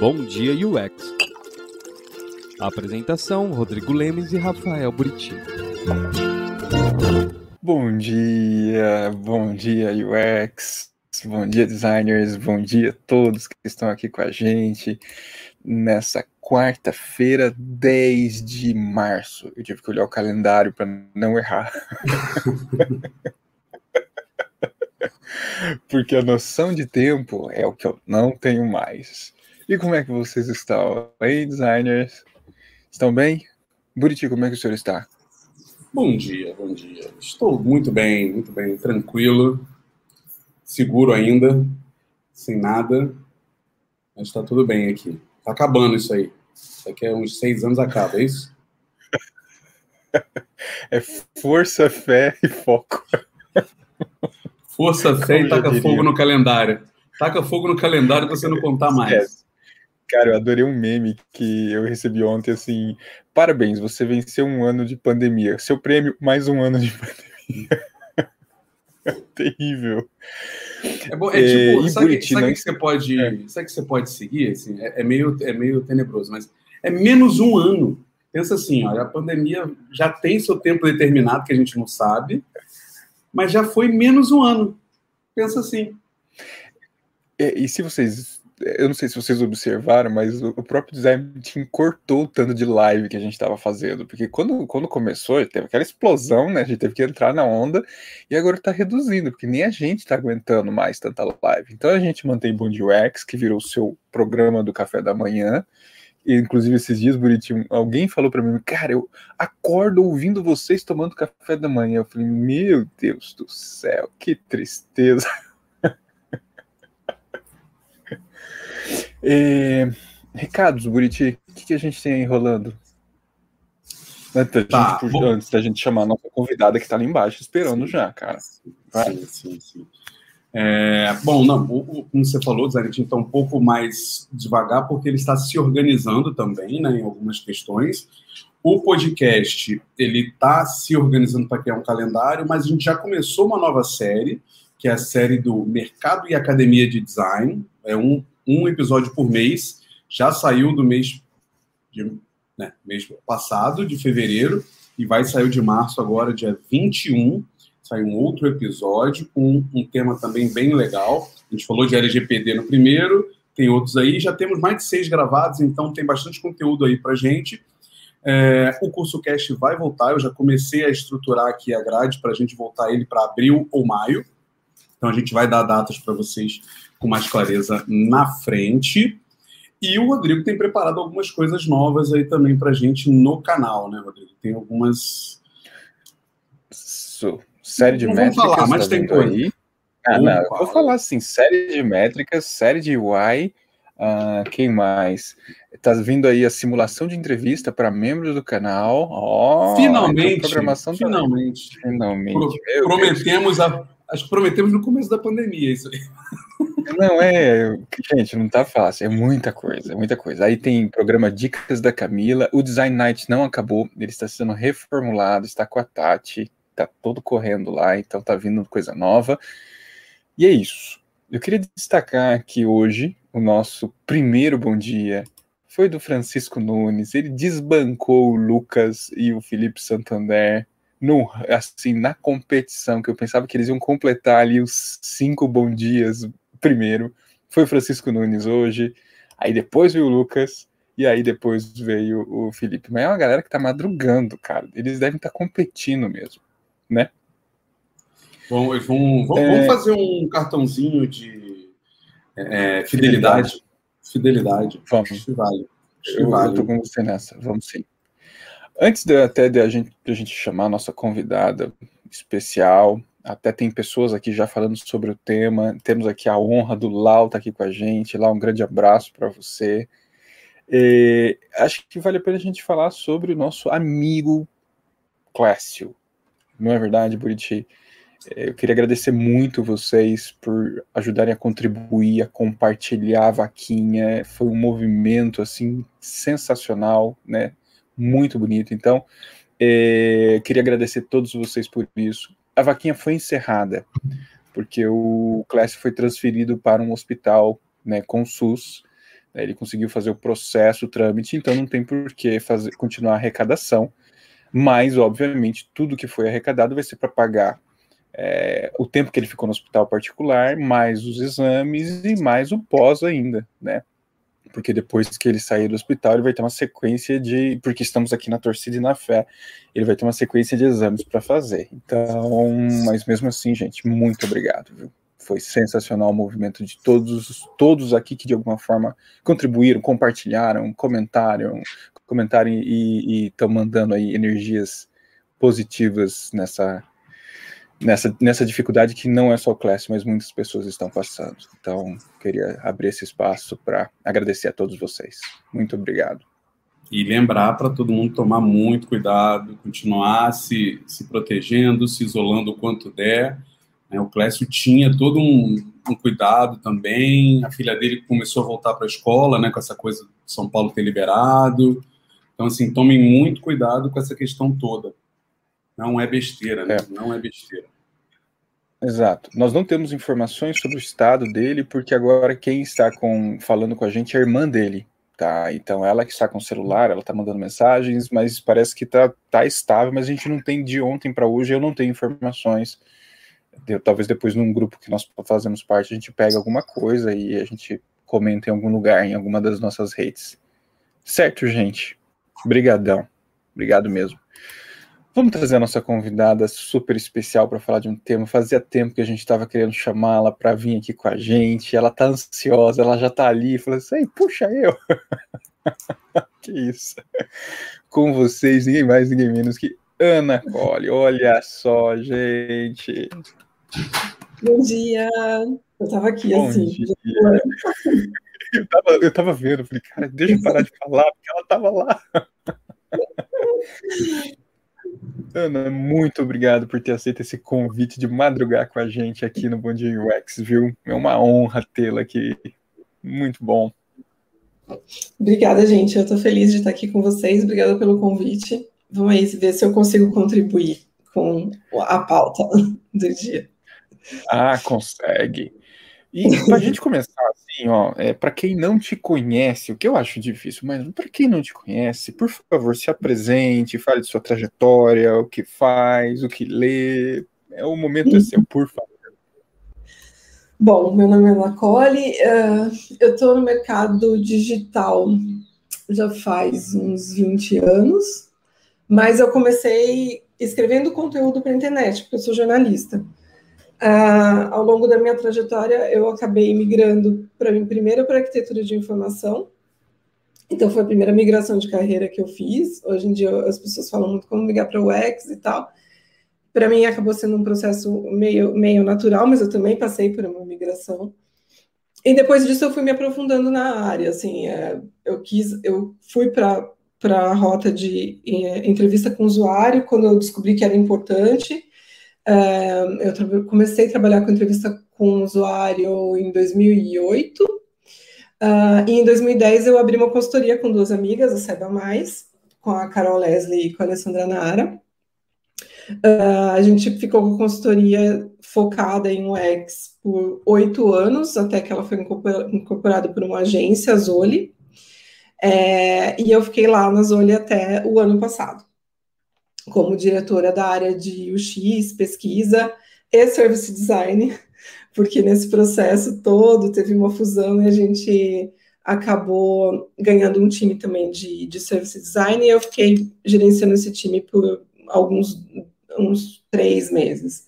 Bom Dia UX. apresentação: Rodrigo Lemes e Rafael Buriti. Bom dia, bom dia UX, bom dia designers, bom dia a todos que estão aqui com a gente nessa quarta-feira, 10 de março. Eu tive que olhar o calendário para não errar. Porque a noção de tempo é o que eu não tenho mais. E como é que vocês estão, hein, designers? Estão bem? Buriti, como é que o senhor está? Bom dia, bom dia. Estou muito bem, muito bem, tranquilo, seguro ainda, sem nada, mas está tudo bem aqui. Está acabando isso aí. Daqui a uns seis anos acaba, é isso? É força, fé e foco. Força, fé e taca fogo no calendário. Taca fogo no calendário para você não contar mais. Cara, eu adorei um meme que eu recebi ontem, assim, parabéns, você venceu um ano de pandemia. Seu prêmio, mais um ano de pandemia. Terrível. É, bom, é tipo, é, sabe, Buriti, sabe, que você pode, é. sabe que você pode seguir? Assim, é, é, meio, é meio tenebroso, mas é menos um ano. Pensa assim, olha, a pandemia já tem seu tempo determinado, que a gente não sabe, mas já foi menos um ano. Pensa assim. É, e se vocês eu não sei se vocês observaram, mas o próprio design team cortou o tanto de live que a gente estava fazendo, porque quando, quando começou, teve aquela explosão, né? A gente teve que entrar na onda e agora está reduzindo, porque nem a gente está aguentando mais tanta live. Então a gente mantém Bond UX, que virou o seu programa do café da manhã. E, inclusive, esses dias, Bonitinho, alguém falou para mim, cara, eu acordo ouvindo vocês tomando café da manhã. Eu falei, meu Deus do céu, que tristeza. É, recados, Buriti, o que, que, a gente tem aí rolando? Antes, tá, gente, antes, da gente chamar a nossa convidada que está ali embaixo esperando sim, já, cara. Vai. Sim, sim, sim. É, bom, não, o, como você falou, o Zanetti está um pouco mais devagar porque ele está se organizando também né, em algumas questões. O podcast ele está se organizando para criar um calendário, mas a gente já começou uma nova série, que é a série do Mercado e Academia de Design. É um um episódio por mês. Já saiu do mês, de, né, mês passado, de fevereiro, e vai sair de março agora, dia 21. Sai um outro episódio com um tema também bem legal. A gente falou de LGPD no primeiro, tem outros aí. Já temos mais de seis gravados, então tem bastante conteúdo aí para gente. É, o curso Cast vai voltar, eu já comecei a estruturar aqui a grade para a gente voltar ele para abril ou maio. Então a gente vai dar datas para vocês com mais clareza na frente. E o Rodrigo tem preparado algumas coisas novas aí também para a gente no canal, né, Rodrigo? Tem algumas. So, série de não métricas. Vamos falar, mas tá tem coisa. Aí. Ah, não, eu vou falar assim: série de métricas, série de UI. Uh, quem mais? Tá vindo aí a simulação de entrevista para membros do canal. Oh, finalmente, programação finalmente, finalmente. Pro, prometemos a, acho que prometemos no começo da pandemia isso aí. Não, é. Gente, não tá fácil. É muita coisa, é muita coisa. Aí tem programa Dicas da Camila. O Design Night não acabou, ele está sendo reformulado, está com a Tati, tá todo correndo lá, então tá vindo coisa nova. E é isso. Eu queria destacar que hoje o nosso primeiro bom dia foi do Francisco Nunes. Ele desbancou o Lucas e o Felipe Santander no, assim, na competição, que eu pensava que eles iam completar ali os cinco bom dias primeiro. Foi o Francisco Nunes hoje, aí depois veio o Lucas, e aí depois veio o Felipe. Mas é uma galera que tá madrugando, cara. Eles devem estar tá competindo mesmo, né? Bom, vamos, vamos, é... vamos fazer um cartãozinho de é, fidelidade. Fidelidade. Vamos. Vale. Eu, vale. eu tô com você nessa. Vamos sim. Antes de, até de a gente, de a gente chamar a nossa convidada especial, até tem pessoas aqui já falando sobre o tema. Temos aqui a honra do Lau estar tá aqui com a gente. Lá, um grande abraço para você. E, acho que vale a pena a gente falar sobre o nosso amigo Clécio. Não é verdade, Buriti? Eu queria agradecer muito vocês por ajudarem a contribuir, a compartilhar a vaquinha. Foi um movimento assim sensacional, né? Muito bonito. Então, é, queria agradecer a todos vocês por isso a vaquinha foi encerrada, porque o Clécio foi transferido para um hospital né, com SUS, Ele conseguiu fazer o processo, o trâmite, então não tem por que fazer, continuar a arrecadação. Mas, obviamente, tudo que foi arrecadado vai ser para pagar é, o tempo que ele ficou no hospital particular, mais os exames e mais o pós ainda, né? Porque depois que ele sair do hospital, ele vai ter uma sequência de. Porque estamos aqui na torcida e na fé, ele vai ter uma sequência de exames para fazer. Então, mas mesmo assim, gente, muito obrigado, viu? Foi sensacional o movimento de todos, todos aqui que de alguma forma contribuíram, compartilharam, comentaram, comentaram e estão mandando aí energias positivas nessa, nessa, nessa dificuldade que não é só o Class, mas muitas pessoas estão passando. Então, queria abrir esse espaço para agradecer a todos vocês. Muito obrigado. E lembrar para todo mundo tomar muito cuidado, continuar se, se protegendo, se isolando o quanto der né? O Clécio tinha todo um, um, cuidado também. A filha dele começou a voltar para a escola, né, com essa coisa de São Paulo ter liberado. Então, assim, tomem muito cuidado com essa questão toda. Não é besteira, né? É. Não é besteira. Exato. Nós não temos informações sobre o estado dele, porque agora quem está com, falando com a gente é a irmã dele, tá? Então ela que está com o celular, ela está mandando mensagens, mas parece que está tá estável, mas a gente não tem de ontem para hoje, eu não tenho informações talvez depois num grupo que nós fazemos parte, a gente pega alguma coisa e a gente comenta em algum lugar, em alguma das nossas redes. Certo, gente? Obrigadão. Obrigado mesmo. Vamos trazer a nossa convidada super especial para falar de um tema. Fazia tempo que a gente estava querendo chamá-la para vir aqui com a gente. Ela está ansiosa, ela já está ali. Falou assim: puxa eu. que isso. Com vocês, ninguém mais, ninguém menos que Ana Cole. Olha só, gente. Bom dia! Eu tava aqui Bom assim. Dia. Eu tava, eu tava vendo, falei, cara, deixa eu parar de falar, porque ela tava lá. Ana, muito obrigado por ter aceito esse convite de madrugar com a gente aqui no Bom Dia UX, viu? É uma honra tê-la aqui. Muito bom. Obrigada, gente. Eu tô feliz de estar aqui com vocês. Obrigada pelo convite. Vamos aí ver se eu consigo contribuir com a pauta do dia. Ah, consegue. E para a gente começar assim, ó, é, para quem não te conhece, o que eu acho difícil, mas para quem não te conhece, por favor, se apresente, fale de sua trajetória, o que faz, o que lê. É o momento é seu, por favor. Bom, meu nome é Lacole, uh, eu estou no mercado digital já faz uns 20 anos, mas eu comecei escrevendo conteúdo para a internet, porque eu sou jornalista. Uh, ao longo da minha trajetória, eu acabei migrando para mim primeiro para arquitetura de informação. Então foi a primeira migração de carreira que eu fiz. Hoje em dia as pessoas falam muito como migrar para o UX e tal. Para mim acabou sendo um processo meio meio natural, mas eu também passei por uma migração. E depois disso eu fui me aprofundando na área. Assim, é, eu quis, eu fui para para a rota de é, entrevista com o usuário quando eu descobri que era importante eu comecei a trabalhar com entrevista com usuário em 2008. Uh, e em 2010 eu abri uma consultoria com duas amigas, a Saiba Mais, com a Carol Leslie e com a Alessandra Nara. Uh, a gente ficou com consultoria focada em UX por oito anos, até que ela foi incorporada por uma agência, a Zoli. É, e eu fiquei lá na Zoli até o ano passado como diretora da área de UX, pesquisa e service design, porque nesse processo todo teve uma fusão e a gente acabou ganhando um time também de, de service design e eu fiquei gerenciando esse time por alguns uns três meses.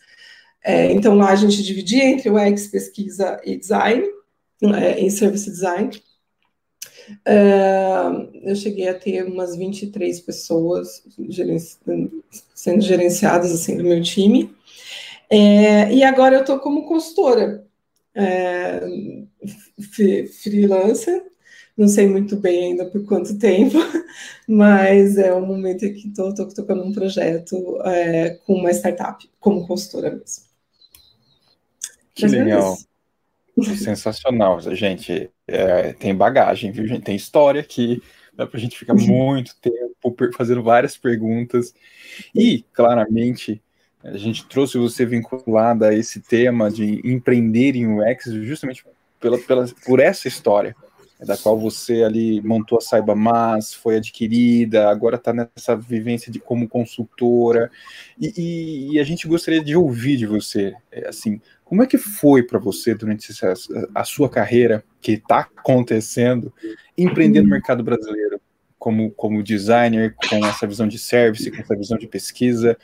É, então lá a gente dividia entre UX, pesquisa e design, é, em service design. Uh, eu cheguei a ter umas 23 pessoas gerenci sendo gerenciadas assim do meu time. É, e agora eu estou como consultora, é, freelancer, não sei muito bem ainda por quanto tempo, mas é o momento em que estou tocando um projeto é, com uma startup, como consultora mesmo. Que mas é legal. Sensacional, gente. É, tem bagagem, viu, gente? Tem história aqui. Dá pra gente ficar muito tempo fazendo várias perguntas. E, claramente, a gente trouxe você vinculada a esse tema de empreender em UX justamente pela, pela, por essa história. Da qual você ali montou a Saiba Mais, foi adquirida, agora está nessa vivência de como consultora, e, e, e, a gente gostaria de ouvir de você, é, assim, como é que foi para você durante a sua carreira, que está acontecendo, empreender no mercado brasileiro, como, como designer, com essa visão de service, com essa visão de pesquisa,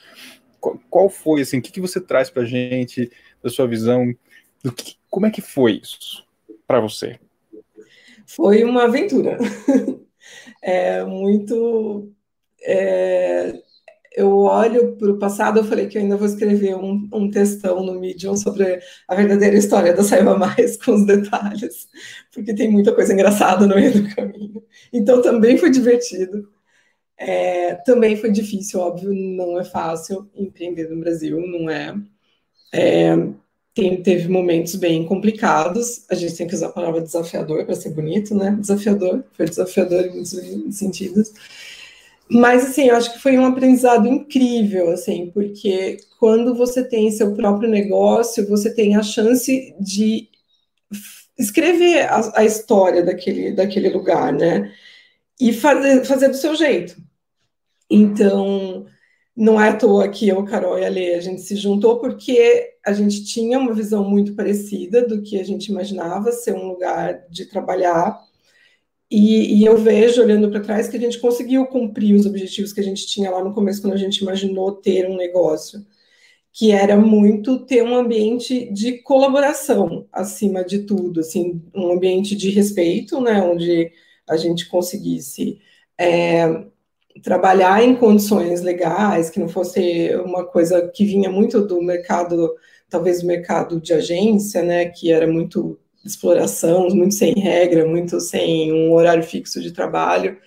qual, qual foi, assim, o que, que você traz para a gente, da sua visão, do que, como é que foi isso para você? Foi uma aventura. é muito. É, eu olho para o passado, eu falei que eu ainda vou escrever um, um textão no Medium sobre a verdadeira história da Saiba Mais, com os detalhes, porque tem muita coisa engraçada no meio do caminho. Então também foi divertido. É, também foi difícil, óbvio, não é fácil empreender no Brasil, não é. é tem, teve momentos bem complicados. A gente tem que usar a palavra desafiador para ser bonito, né? Desafiador, foi desafiador em muitos sentidos. Mas, assim, eu acho que foi um aprendizado incrível, assim, porque quando você tem seu próprio negócio, você tem a chance de escrever a, a história daquele, daquele lugar, né? E fazer, fazer do seu jeito. Então, não é à toa que eu, Carol e a Lê, a gente se juntou porque a gente tinha uma visão muito parecida do que a gente imaginava ser um lugar de trabalhar. E, e eu vejo, olhando para trás, que a gente conseguiu cumprir os objetivos que a gente tinha lá no começo, quando a gente imaginou ter um negócio, que era muito ter um ambiente de colaboração, acima de tudo, assim, um ambiente de respeito, né, onde a gente conseguisse. É, trabalhar em condições legais, que não fosse uma coisa que vinha muito do mercado, talvez do mercado de agência, né, que era muito exploração, muito sem regra, muito sem um horário fixo de trabalho.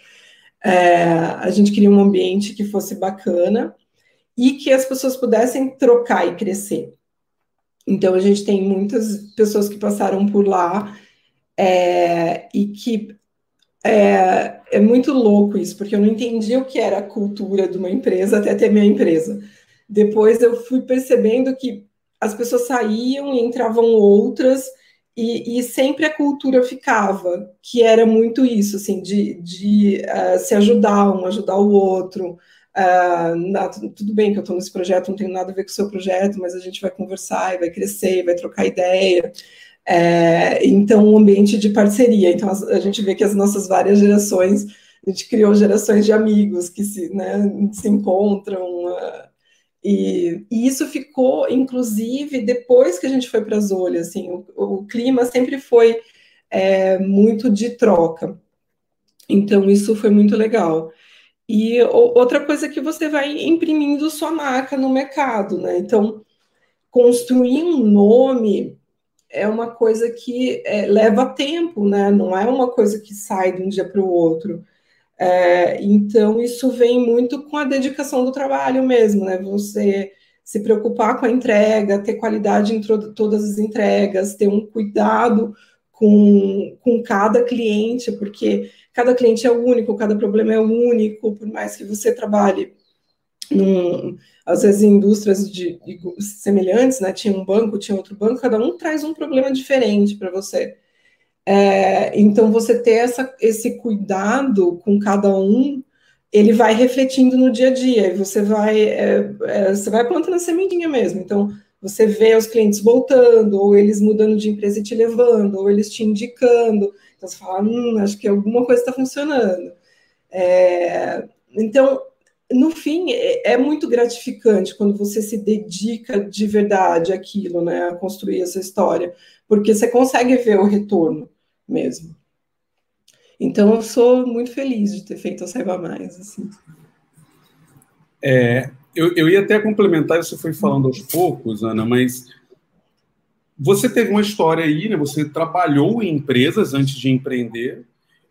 É, a gente queria um ambiente que fosse bacana e que as pessoas pudessem trocar e crescer. Então, a gente tem muitas pessoas que passaram por lá é, e que é, é muito louco isso, porque eu não entendia o que era a cultura de uma empresa até ter minha empresa. Depois eu fui percebendo que as pessoas saíam e entravam outras, e, e sempre a cultura ficava, que era muito isso, assim, de, de uh, se ajudar, um ajudar o outro. Uh, na, tudo bem que eu estou nesse projeto, não tem nada a ver com o seu projeto, mas a gente vai conversar e vai crescer, vai trocar ideia. É, então, um ambiente de parceria. Então, a, a, gente vê que as nossas várias gerações, a gente criou gerações de amigos que se, né, se encontram. Uh, e, e, isso ficou, inclusive, depois que a gente foi para as olhas. Assim, o, o, clima sempre foi é, muito de troca. Então, isso foi muito legal. E outra coisa é que você vai imprimindo sua marca no mercado, né? Então, construir um nome é uma coisa que é, leva tempo, né? Não é uma coisa que sai de um dia para o outro. É, então, isso vem muito com a dedicação do trabalho mesmo, né? Você se preocupar com a entrega, ter qualidade em todas as entregas, ter um cuidado com, com cada cliente, porque cada cliente é único, cada problema é único, por mais que você trabalhe num, às vezes em indústrias de, de, semelhantes, né? Tinha um banco, tinha outro banco, cada um traz um problema diferente para você. É, então, você ter essa, esse cuidado com cada um, ele vai refletindo no dia a dia, e você vai, é, é, você vai plantando a sementinha mesmo. Então, você vê os clientes voltando, ou eles mudando de empresa e te levando, ou eles te indicando. Então, você fala, hum, acho que alguma coisa está funcionando. É, então, no fim, é, é, muito gratificante quando você se dedica de verdade àquilo, né, a construir essa história, porque você consegue ver o retorno mesmo. Então, eu sou muito feliz de ter feito a Saiba Mais. Assim. É, eu, eu ia até complementar, você foi falando aos poucos, Ana, mas você teve uma história aí, né? Você trabalhou em empresas antes de empreender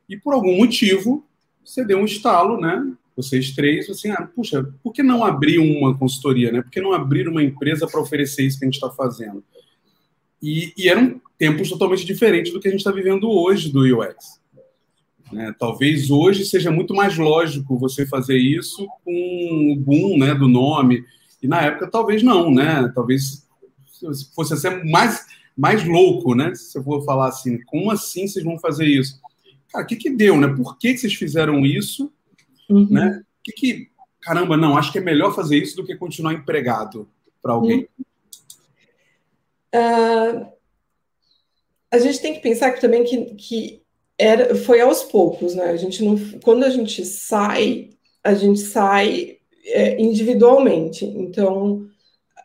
e por algum motivo você deu um estalo, né? vocês três, assim, ah, puxa, por que não abrir uma consultoria, né? Por que não abrir uma empresa para oferecer isso que a gente está fazendo? E, e, eram tempos totalmente diferentes do que a gente está vivendo hoje do UX. Né? Talvez hoje seja muito mais lógico você fazer isso com o boom né, do nome, e na época talvez não, né? Talvez fosse ser mais, mais louco, né? Se eu for falar assim, como assim vocês vão fazer isso? cara, o que que deu, né? Por que, que vocês fizeram isso, uhum. né? Que que, caramba, não, acho que é melhor fazer isso do que continuar empregado para alguém. Uhum. Uh, a gente tem que pensar que, também que, que era, foi aos poucos, né? A gente não, quando a gente sai, a gente sai é, individualmente. Então,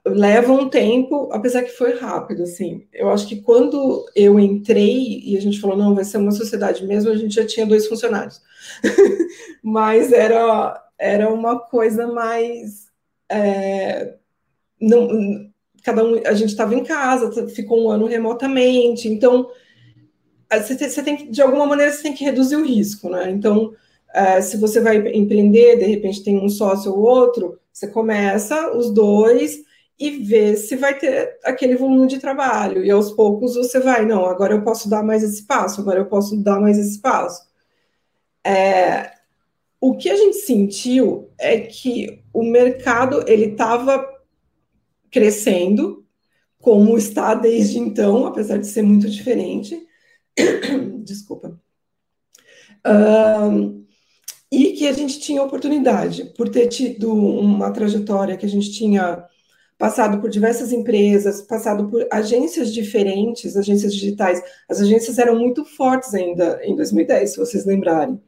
leva um tempo, apesar que foi rápido, assim. Eu acho que quando eu entrei e a gente falou, não, vai ser uma sociedade mesmo, a gente já tinha dois funcionários. Mas era, era uma coisa mais. É, não, cada um, a gente estava em casa, ficou um ano remotamente, então você tem, você tem de alguma maneira, você tem que reduzir o risco, né? Então, uh, se você vai empreender, de repente tem um sócio ou outro, você começa os dois e vê se vai ter aquele volume de trabalho. E aos poucos você vai, não, agora eu posso dar mais esse passo, agora eu posso dar mais esse passo. É, o que a gente sentiu é que o mercado ele estava crescendo, como está desde então, apesar de ser muito diferente. Desculpa. Um, e que a gente tinha oportunidade, por ter tido uma trajetória que a gente tinha passado por diversas empresas, passado por agências diferentes, agências digitais. As agências eram muito fortes ainda em 2010, se vocês lembrarem.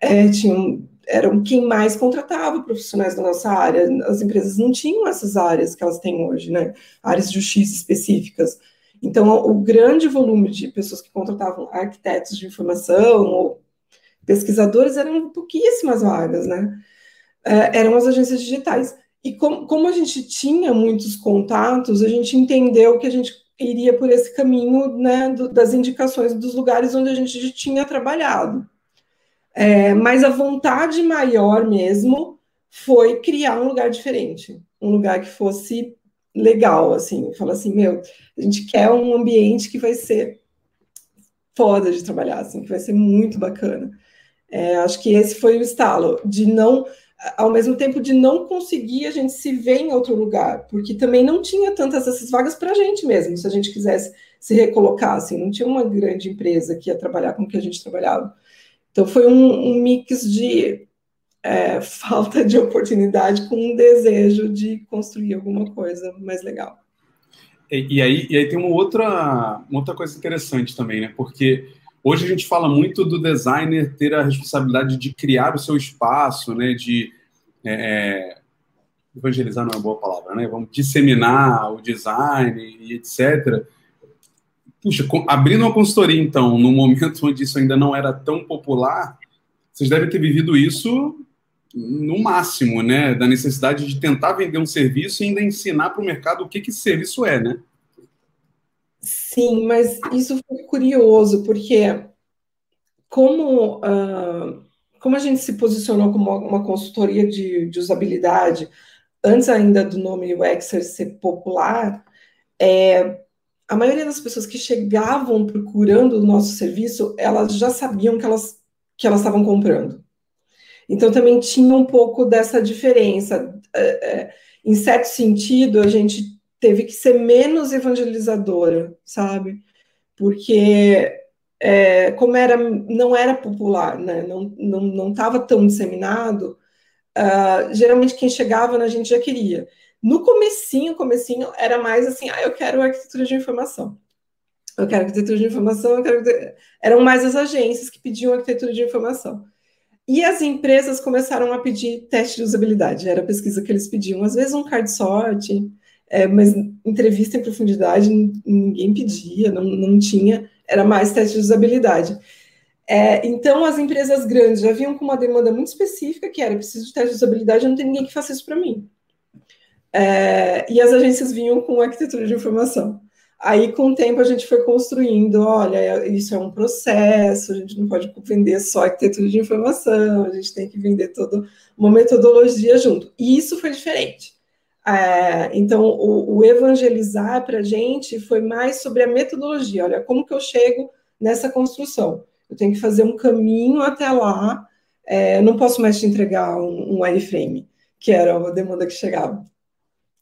É, tinham, eram quem mais contratava profissionais da nossa área. As empresas não tinham essas áreas que elas têm hoje, né? Áreas de justiça específicas. Então, o grande volume de pessoas que contratavam arquitetos de informação ou pesquisadores eram pouquíssimas vagas, né? É, eram as agências digitais. E com, como a gente tinha muitos contatos, a gente entendeu que a gente iria por esse caminho né, do, das indicações dos lugares onde a gente tinha trabalhado. É, mas a vontade maior mesmo foi criar um lugar diferente, um lugar que fosse legal, assim, falar assim, meu, a gente quer um ambiente que vai ser foda de trabalhar, assim, que vai ser muito bacana. É, acho que esse foi o estalo, de não ao mesmo tempo de não conseguir a gente se ver em outro lugar, porque também não tinha tantas essas vagas para a gente mesmo, se a gente quisesse se recolocar, assim, não tinha uma grande empresa que ia trabalhar com o que a gente trabalhava. Então foi um, um mix de é, falta de oportunidade com um desejo de construir alguma coisa mais legal. E, e aí, e aí tem uma outra, uma outra coisa interessante também, né? Porque Hoje a gente fala muito do designer ter a responsabilidade de criar o seu espaço, né? De é, é, evangelizar não é uma boa palavra, né? Vamos disseminar o design e etc. Puxa, abrindo uma consultoria, então, no momento onde isso ainda não era tão popular, vocês devem ter vivido isso no máximo, né? Da necessidade de tentar vender um serviço e ainda ensinar para o mercado o que, que serviço é, né? Sim, mas isso foi curioso, porque como, uh, como a gente se posicionou como uma consultoria de, de usabilidade, antes ainda do nome UXer ser popular, é, a maioria das pessoas que chegavam procurando o nosso serviço, elas já sabiam que elas, que elas estavam comprando. Então, também tinha um pouco dessa diferença. É, é, em certo sentido, a gente teve que ser menos evangelizadora, sabe? Porque é, como era, não era popular, né? não não não estava tão disseminado, uh, geralmente quem chegava na gente já queria. No comecinho, comecinho era mais assim, ah, eu quero arquitetura de informação. Eu quero arquitetura de informação, eu quero... eram mais as agências que pediam arquitetura de informação. E as empresas começaram a pedir teste de usabilidade, era a pesquisa que eles pediam, às vezes um card sorting, é, mas entrevista em profundidade ninguém pedia, não, não tinha, era mais teste de usabilidade. É, então, as empresas grandes já vinham com uma demanda muito específica, que era preciso de teste de usabilidade, não tem ninguém que faça isso para mim. É, e as agências vinham com arquitetura de informação. Aí, com o tempo, a gente foi construindo, olha, isso é um processo, a gente não pode vender só arquitetura de informação, a gente tem que vender toda uma metodologia junto. E isso foi diferente. É, então, o, o evangelizar para a gente foi mais sobre a metodologia. Olha, como que eu chego nessa construção? Eu tenho que fazer um caminho até lá. É, não posso mais te entregar um, um wireframe, que era a demanda que chegava.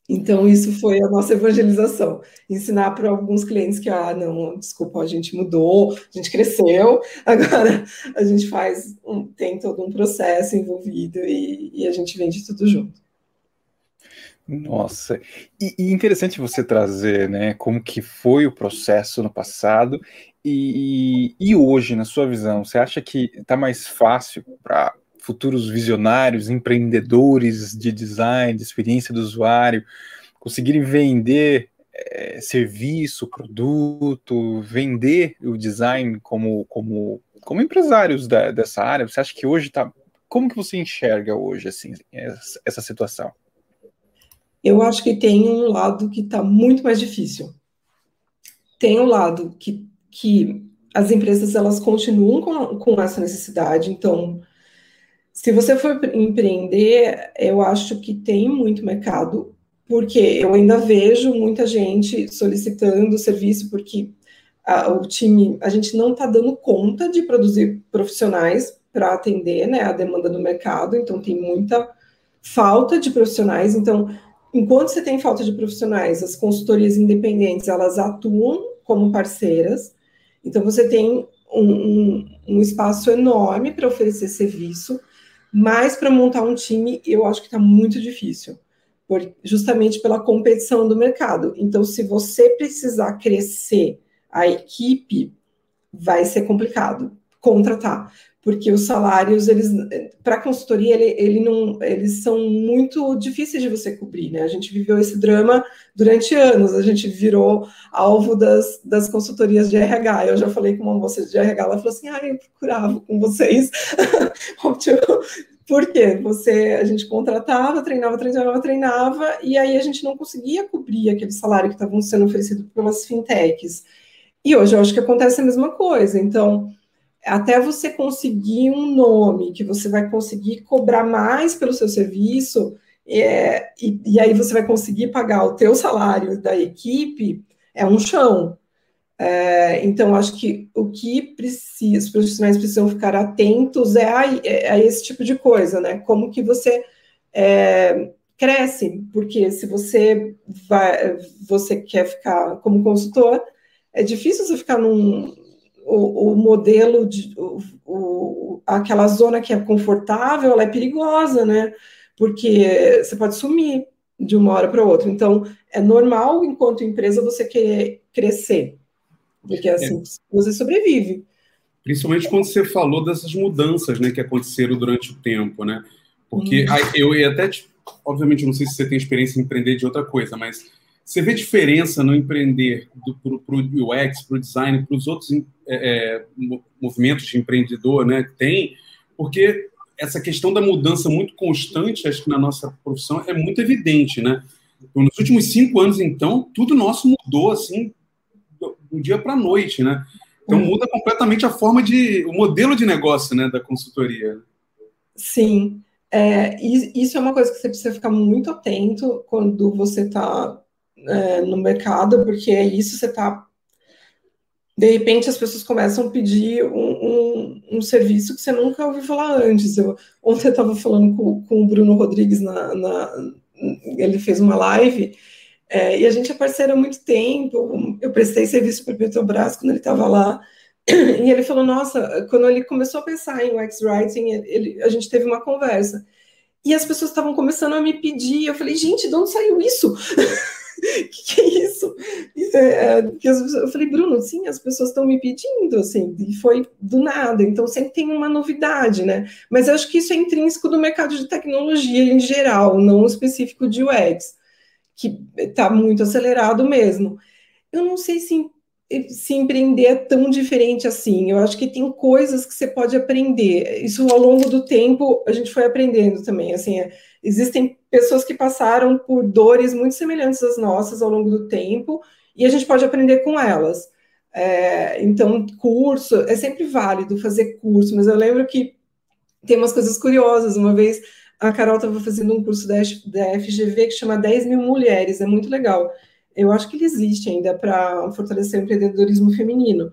Então, isso foi a nossa evangelização. Ensinar para alguns clientes que, ah, não, desculpa, a gente mudou, a gente cresceu, agora a gente faz, um, tem todo um processo envolvido e, e a gente vende tudo junto. Nossa, e, e, interessante você trazer, né, como que foi o processo no passado e, e hoje, na sua visão, você acha que está mais fácil para futuros visionários, empreendedores de design, de experiência do usuário, conseguirem vender é, serviço, produto, vender o design como, como, como empresários da, dessa área? Você acha que hoje está... Como que você enxerga hoje, assim, essa, situação? Eu acho que tem um lado que está muito mais difícil. Tem um lado que, que as empresas elas continuam com, com essa necessidade, então se você for empreender, eu acho que tem muito mercado, porque eu ainda vejo muita gente solicitando serviço, porque a, o time, a gente não está dando conta de produzir profissionais para atender né, a demanda do mercado, então tem muita falta de profissionais. Então, enquanto você tem falta de profissionais, as consultorias independentes elas atuam como parceiras, então você tem um, um, um espaço enorme para oferecer serviço mas para montar um time, eu acho que está muito difícil, por, justamente pela competição do mercado. Então, se você precisar crescer a equipe, vai ser complicado contratar porque os salários, eles, para consultoria, ele, ele não, eles são muito difíceis de você cobrir, né? A gente viveu esse drama durante anos, a gente virou alvo das, das consultorias de RH. Eu já falei com uma moça de RH, ela falou assim, ah, eu procurava com vocês. Por quê? Você, a gente contratava, treinava, treinava, treinava, e aí a gente não conseguia cobrir aquele salário que estavam sendo oferecido pelas fintechs. E hoje eu acho que acontece a mesma coisa. Então, até você conseguir um nome que você vai conseguir cobrar mais pelo seu serviço, é, e, e, aí você vai conseguir pagar o teu salário da equipe, é um chão. É, então, acho que o que precisa, os profissionais precisam ficar atentos é a, é a esse tipo de coisa, né? Como que você é, cresce, porque se você vai, você quer ficar como consultor, é difícil você ficar num, o, o modelo de o, o, aquela zona que é confortável, ela é perigosa, né? Porque você pode sumir de uma hora para outra. Então, é normal, enquanto empresa, você querer crescer, porque assim é. você sobrevive. Principalmente quando você falou dessas mudanças, né, que aconteceram durante o tempo, né? Porque hum. eu ia até, obviamente, não sei se você tem experiência em empreender de outra coisa, mas você vê diferença no empreender para o UX, para o design, para os outros é, é movimentos de empreendedor né, que tem? Porque essa questão da mudança muito constante, acho que na nossa profissão, é muito evidente, né? Nos últimos cinco anos, então, tudo nosso mudou, assim, do, do dia para a noite, né? Então, hum. muda completamente a forma de... o modelo de negócio, né, da consultoria. Sim. É, isso é uma coisa que você precisa ficar muito atento quando você está é, no mercado, porque é isso você está. De repente as pessoas começam a pedir um, um, um, serviço que você nunca ouviu falar antes. Eu, ontem eu estava falando com, com, o Bruno Rodrigues, na, na, ele fez uma live, é, e a gente é parceiro há muito tempo. Eu prestei serviço para o Petrobras quando ele estava lá. E ele falou: Nossa, quando ele começou a pensar em UX Writing, ele, a gente teve uma conversa. E as pessoas estavam começando a me pedir. Eu falei: Gente, de onde saiu isso? que, que é isso? É, é, eu falei, Bruno, sim, as pessoas estão me pedindo, assim, e foi do nada, então sempre tem uma novidade, né? Mas eu acho que isso é intrínseco do mercado de tecnologia em geral, não específico de UX, que está muito acelerado mesmo. Eu não sei se se empreender é tão diferente assim. Eu acho que tem coisas que você pode aprender. Isso ao longo do tempo a gente foi aprendendo também. Assim, é, existem pessoas que passaram por dores muito semelhantes às nossas ao longo do tempo e a gente pode aprender com elas. É, então, curso é sempre válido fazer curso, mas eu lembro que tem umas coisas curiosas. Uma vez a Carol estava fazendo um curso da, da FGV que chama 10 mil mulheres, é muito legal eu acho que ele existe ainda para fortalecer o empreendedorismo feminino.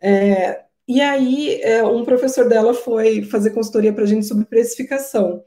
É, e aí, é, um professor dela foi fazer consultoria para a gente sobre precificação.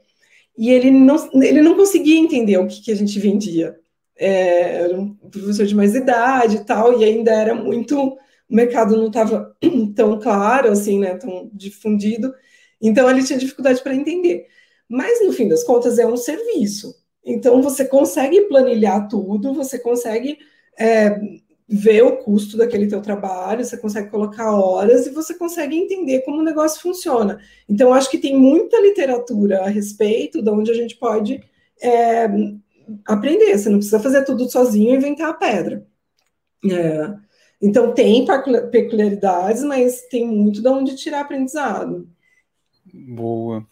E ele não, ele não conseguia entender o que, que a gente vendia. é, era um professor de mais idade e tal, e ainda era muito, o mercado não estava tão claro, assim, né, tão difundido, então ele tinha dificuldade para entender. Mas, no fim das contas, é um serviço. Então, você consegue planilhar tudo, você consegue é, ver o custo daquele teu trabalho, você consegue colocar horas e você consegue entender como o negócio funciona. Então, acho que tem muita literatura a respeito de onde a gente pode é, aprender. Você não precisa fazer tudo sozinho e inventar a pedra. É, então, tem peculiaridades, mas tem muito de onde tirar aprendizado. Boa.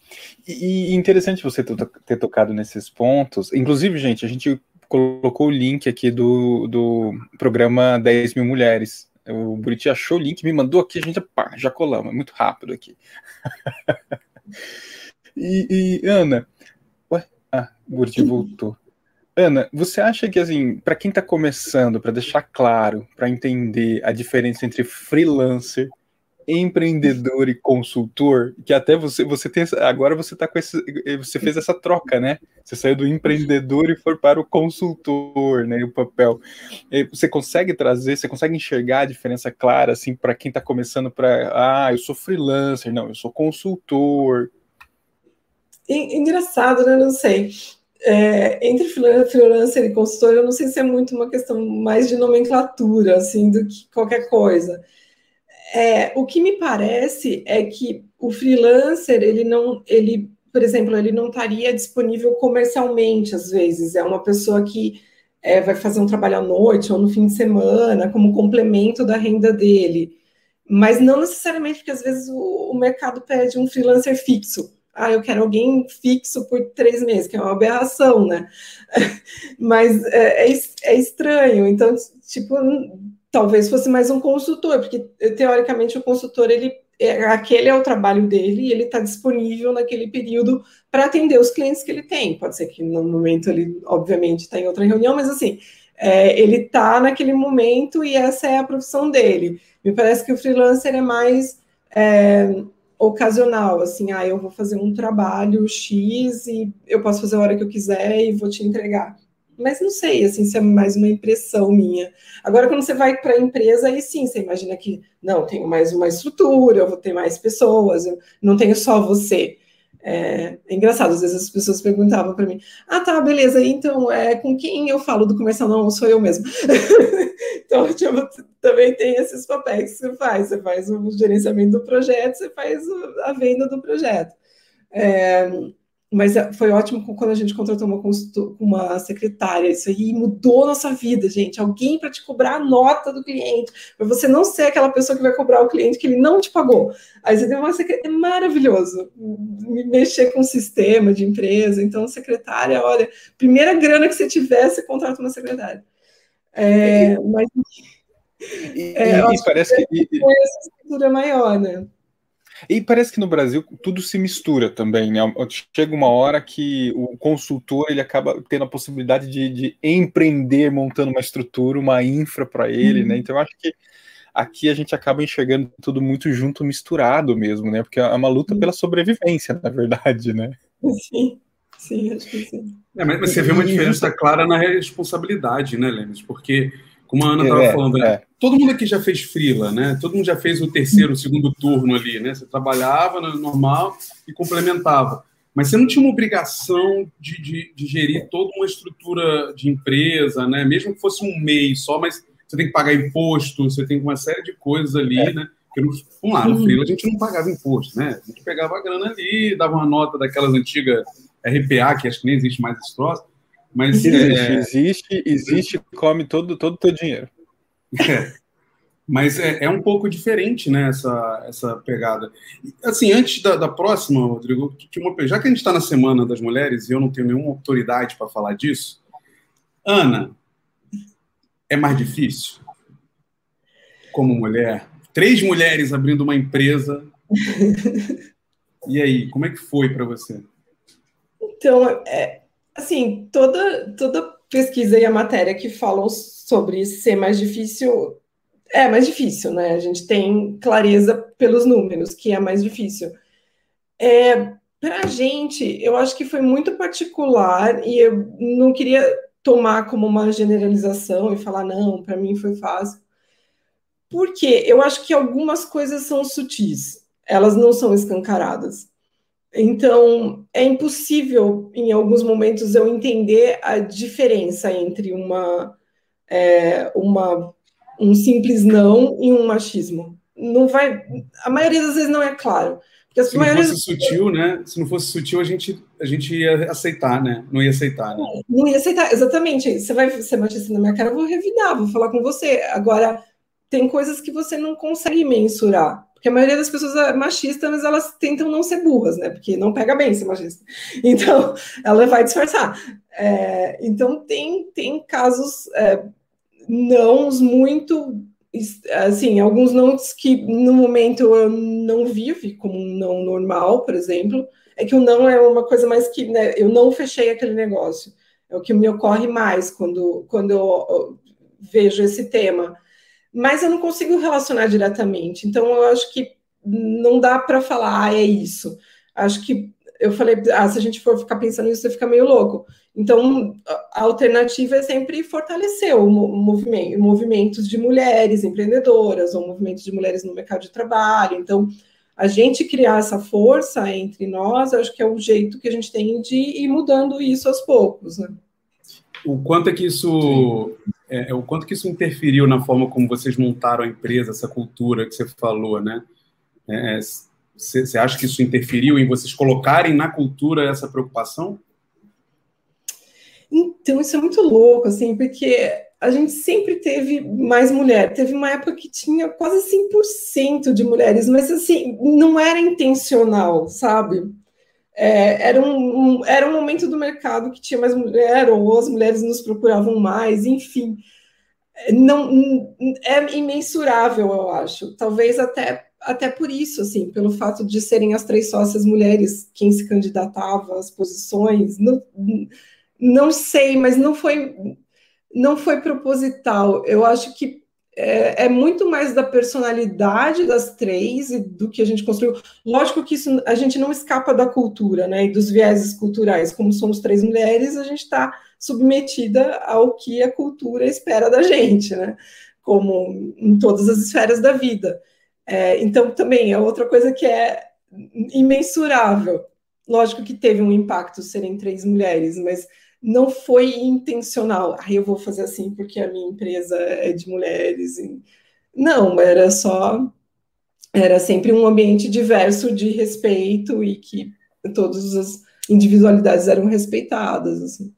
E, interessante você ter tocado nesses pontos. Inclusive, gente, a gente colocou o link aqui do, do programa 10 mil mulheres. O Buriti achou o link, me mandou aqui, a gente pá, já colamos, é muito rápido aqui. e, e, Ana, ué? Ah, o Buriti voltou. Ana, você acha que, assim, para quem está começando, para deixar claro, para entender a diferença entre freelancer empreendedor e consultor, que até você você tem agora você tá com esse você fez essa troca, né? Você saiu do empreendedor e foi para o consultor, né, o papel. Você consegue trazer, você consegue enxergar a diferença clara assim para quem está começando para, ah, eu sou freelancer, não, eu sou consultor. Engraçado, né? Não sei. É, entre freelancer e consultor, eu não sei se é muito uma questão mais de nomenclatura, assim, do que qualquer coisa. É, o que me parece é que o freelancer, ele não, ele, por exemplo, ele não estaria disponível comercialmente, às vezes. É uma pessoa que é, vai fazer um trabalho à noite ou no fim de semana, como complemento da renda dele. Mas não necessariamente, porque às vezes o, o mercado pede um freelancer fixo. Ah, eu quero alguém fixo por três meses, que é uma aberração, né? Mas é, é, é estranho. Então, tipo, talvez fosse mais um consultor, porque teoricamente o consultor ele é, aquele é o trabalho dele e ele está disponível naquele período para atender os clientes que ele tem. Pode ser que no momento ele, obviamente, está em outra reunião, mas assim, é, ele está naquele momento e essa é a profissão dele. Me parece que o freelancer é mais é, ocasional, assim, ah, eu vou fazer um trabalho X e eu posso fazer a hora que eu quiser e vou te entregar mas não sei, assim, se é mais uma impressão minha. Agora, quando você vai para a empresa, aí sim, você imagina que, não, tenho mais uma estrutura, eu vou ter mais pessoas, eu não tenho só você. É, é engraçado, às vezes as pessoas perguntavam para mim, ah, tá, beleza, então, é, com quem eu falo do comercial? Não, sou eu mesmo. então, tipo, também tem esses papéis que você faz, você faz o gerenciamento do projeto, você faz a venda do projeto. É, mas é, foi ótimo quando a gente contratou uma, uma secretária. Isso aí mudou a nossa vida, gente. Alguém para te cobrar a nota do cliente, para você não ser aquela pessoa que vai cobrar o cliente que ele não te pagou. Aí você tem uma secretária. É maravilhoso mexer com o sistema de empresa. Então, secretária, olha, primeira grana que você tiver, você contrata uma secretária. É, mas. E, é, e parece que. que foi essa estrutura maior, né? E parece que no Brasil tudo se mistura também, né? Chega uma hora que o consultor ele acaba tendo a possibilidade de, de empreender, montando uma estrutura, uma infra para ele, uhum. né? Então eu acho que aqui a gente acaba enxergando tudo muito junto, misturado mesmo, né? Porque é uma luta pela sobrevivência, na verdade, né? Sim, sim, acho que sim. É, mas você vê uma diferença clara na responsabilidade, né, Lemes? Porque como a Ana estava é, falando, né? é. todo mundo aqui já fez frila, né? Todo mundo já fez o terceiro, o segundo turno ali, né? Você trabalhava no normal e complementava. Mas você não tinha uma obrigação de, de, de, gerir toda uma estrutura de empresa, né? Mesmo que fosse um mês só, mas você tem que pagar imposto, você tem uma série de coisas ali, é. né? Porque, vamos lá, no frila a gente não pagava imposto, né? A gente pegava a grana ali, dava uma nota daquelas antigas RPA, que acho que nem existe mais esse troço, mas existe, é... existe, existe, come todo todo o teu dinheiro. É. Mas é, é, um pouco diferente, né, essa, essa pegada. Assim, antes da, da próxima, Rodrigo, já que a gente está na Semana das Mulheres e eu não tenho nenhuma autoridade para falar disso, Ana, é mais difícil? Como mulher? Três mulheres abrindo uma empresa. E aí, como é que foi para você? Então, é, assim, toda, toda pesquisa e a matéria que falam sobre ser mais difícil é mais difícil, né? A gente tem clareza pelos números que é mais difícil. É, para a gente, eu acho que foi muito particular e eu não queria tomar como uma generalização e falar, não, para mim foi fácil. Porque eu acho que algumas coisas são sutis, elas não são escancaradas. Então, é impossível, em alguns momentos, eu entender a diferença entre uma, é, uma, um simples não e um machismo. Não vai, a maioria das vezes não é claro. Porque Se não fosse sutil, né? Se não fosse sutil, a gente, a gente ia aceitar, né? Não ia aceitar, né? Não, não ia aceitar, exatamente. Você vai ser machista na minha cara, eu vou revidar, vou falar com você. Agora, tem coisas que você não consegue mensurar. Porque a maioria das pessoas é machista, mas elas tentam não ser burras, né? Porque não pega bem ser machista. Então, ela vai disfarçar. É, então, tem, tem casos é, nãos muito assim, alguns não que no momento eu não vive como um não normal, por exemplo, é que o não é uma coisa mais que né, eu não fechei aquele negócio. É o que me ocorre mais quando, quando eu vejo esse tema. Mas eu não consigo relacionar diretamente. Então, eu acho que não dá para falar, ah, é isso. Acho que eu falei, ah, se a gente for ficar pensando nisso, você fica meio louco. Então, a alternativa é sempre fortalecer o movimento, movimentos de mulheres empreendedoras, ou movimentos de mulheres no mercado de trabalho. Então, a gente criar essa força entre nós, acho que é o jeito que a gente tem de ir mudando isso aos poucos. Né? O quanto é que isso é, o quanto que isso interferiu na forma como vocês montaram a empresa, essa cultura que você falou, né? É, você acha que isso interferiu em vocês colocarem na cultura essa preocupação? Então, isso é muito louco, assim, porque a gente sempre teve mais mulher. Teve uma época que tinha quase 100% de mulheres, mas, assim, não era intencional, sabe? É, era, um, um, era um momento do mercado que tinha mais mulher, ou as mulheres nos procuravam mais, enfim. Não, é imensurável, eu acho. Talvez até até por isso, assim, pelo fato de serem as três sócias mulheres quem se candidatava às posições, não, não sei, mas não foi não foi proposital. Eu acho que é, é, muito mais da personalidade das três e do que a gente construiu. Lógico que isso a gente não escapa da cultura, né, e dos vieses culturais. Como somos três mulheres, a gente está submetida ao que a cultura espera da gente, né, como em todas as esferas da vida. É, então, também é outra coisa que é imensurável. Lógico que teve um impacto serem três mulheres, mas não foi intencional. Aí ah, eu vou fazer assim porque a minha empresa é de mulheres. Não, era só. Era sempre um ambiente diverso de respeito e que todas as individualidades eram respeitadas. Assim.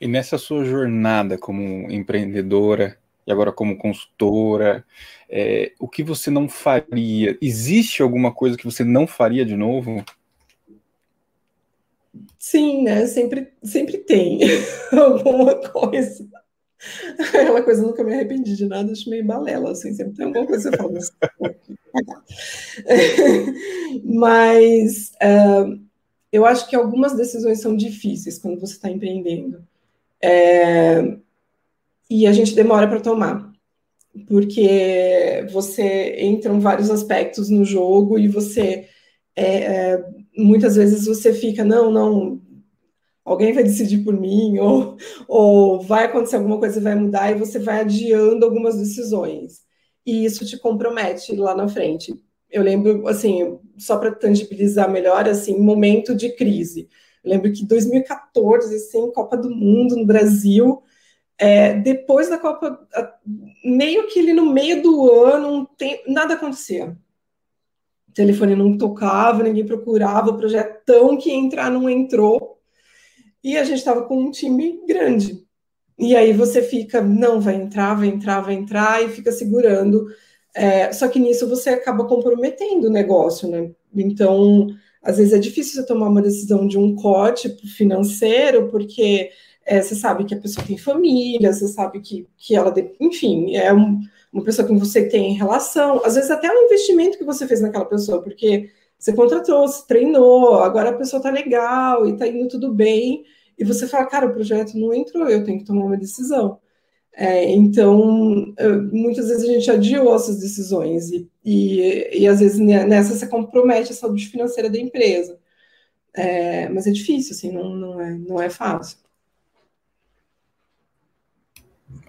E nessa sua jornada como empreendedora, e agora como consultora, é, o que você não faria? Existe alguma coisa que você não faria de novo? Sim, né? Sempre, sempre tem alguma coisa. Aquela coisa, nunca me arrependi de nada, acho meio balela, assim, sempre tem alguma coisa que você fala. Mas uh, eu acho que algumas decisões são difíceis quando você está empreendendo. É, e a gente demora para tomar, porque você entram vários aspectos no jogo e você é, é, muitas vezes você fica, não, não, alguém vai decidir por mim, ou, ou vai acontecer alguma coisa e vai mudar, e você vai adiando algumas decisões. E isso te compromete lá na frente. Eu lembro, assim, só para tangibilizar melhor, assim, momento de crise. Eu lembro que 2014, assim, Copa do Mundo no Brasil, é, depois da Copa, meio que ali no meio do ano, tem, nada acontecia. O telefone não tocava, ninguém procurava, o projetão que entrar não entrou. E a gente estava com um time grande. E aí você fica, não, vai entrar, vai entrar, vai entrar, e fica segurando. É, só que nisso você acaba comprometendo o negócio, né? Então, às vezes é difícil você tomar uma decisão de um corte financeiro, porque é, você sabe que a pessoa tem família, você sabe que, que ela, enfim, é um, uma pessoa que você tem relação, às vezes até um investimento que você fez naquela pessoa, porque você contratou, você treinou, agora a pessoa tá legal e tá indo tudo bem, e você fala, cara, o projeto não entrou, eu tenho que tomar uma decisão. É, então, muitas vezes a gente adiou essas decisões e, e, e, às vezes nessa você compromete a saúde financeira da empresa. É, mas é difícil, assim, não, não, é, não é fácil.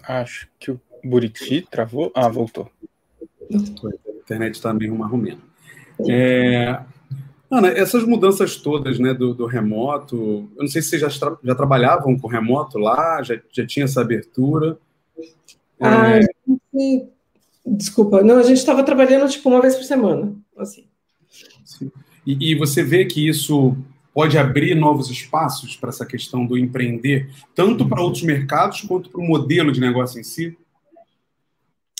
Acho que o Buriti travou. Ah, voltou. A internet está meio marromeno. É, Ana, essas mudanças todas né, do, do, remoto, eu não sei se vocês já, tra já trabalhavam com remoto lá, já, já tinha essa abertura. Ah, é... gente, desculpa, não, a gente estava trabalhando tipo uma vez por semana, assim. E, e, você vê que isso pode abrir novos espaços para essa questão do empreender, tanto para outros mercados quanto para o modelo de negócio em si?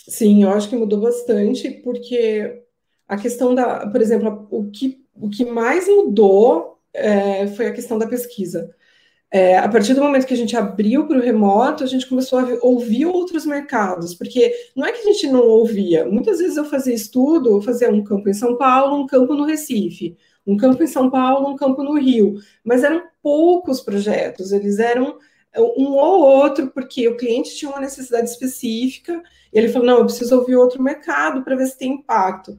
Sim, eu acho que mudou bastante, porque a questão da, por exemplo, o que, o que mais mudou é, foi a questão da pesquisa. É, a partir do momento que a gente abriu para o remoto, a gente começou a ouvir outros mercados, porque não é que a gente não ouvia, muitas vezes eu fazia estudo, eu fazia um campo em São Paulo, um campo no Recife, um campo em São Paulo, um campo no Rio, mas eram poucos projetos, eles eram um ou outro, porque o cliente tinha uma necessidade específica, e ele falou: não, eu preciso ouvir outro mercado para ver se tem impacto.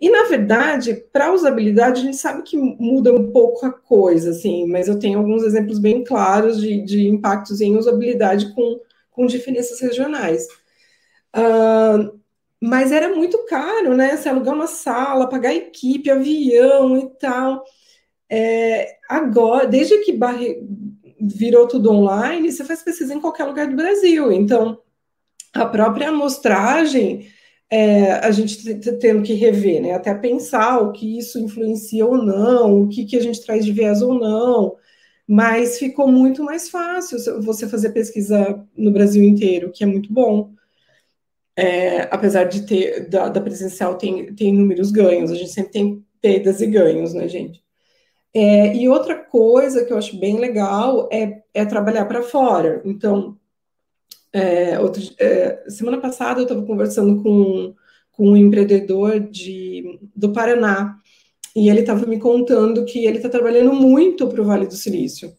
E, na verdade, para usabilidade, a gente sabe que muda um pouco a coisa, assim, mas eu tenho alguns exemplos bem claros de, de impactos em usabilidade com, com diferenças regionais. Uh, mas era muito caro, né? Você alugar uma sala, pagar equipe, avião e tal. É, agora, desde que virou tudo online, você faz pesquisa em qualquer lugar do Brasil. Então, a própria amostragem é, a gente tendo que rever, né? Até pensar o que isso influencia ou não, o que, que a gente traz de viés ou não. Mas ficou muito mais fácil você fazer pesquisa no Brasil inteiro, que é muito bom. É, apesar de ter da, da, presencial tem, tem inúmeros ganhos, a gente sempre tem perdas e ganhos, né, gente? É, e outra coisa que eu acho bem legal é, é trabalhar para fora. Então, é, outro, é, semana passada eu estava conversando com, com um empreendedor de, do Paraná e ele estava me contando que ele está trabalhando muito para o Vale do Silício.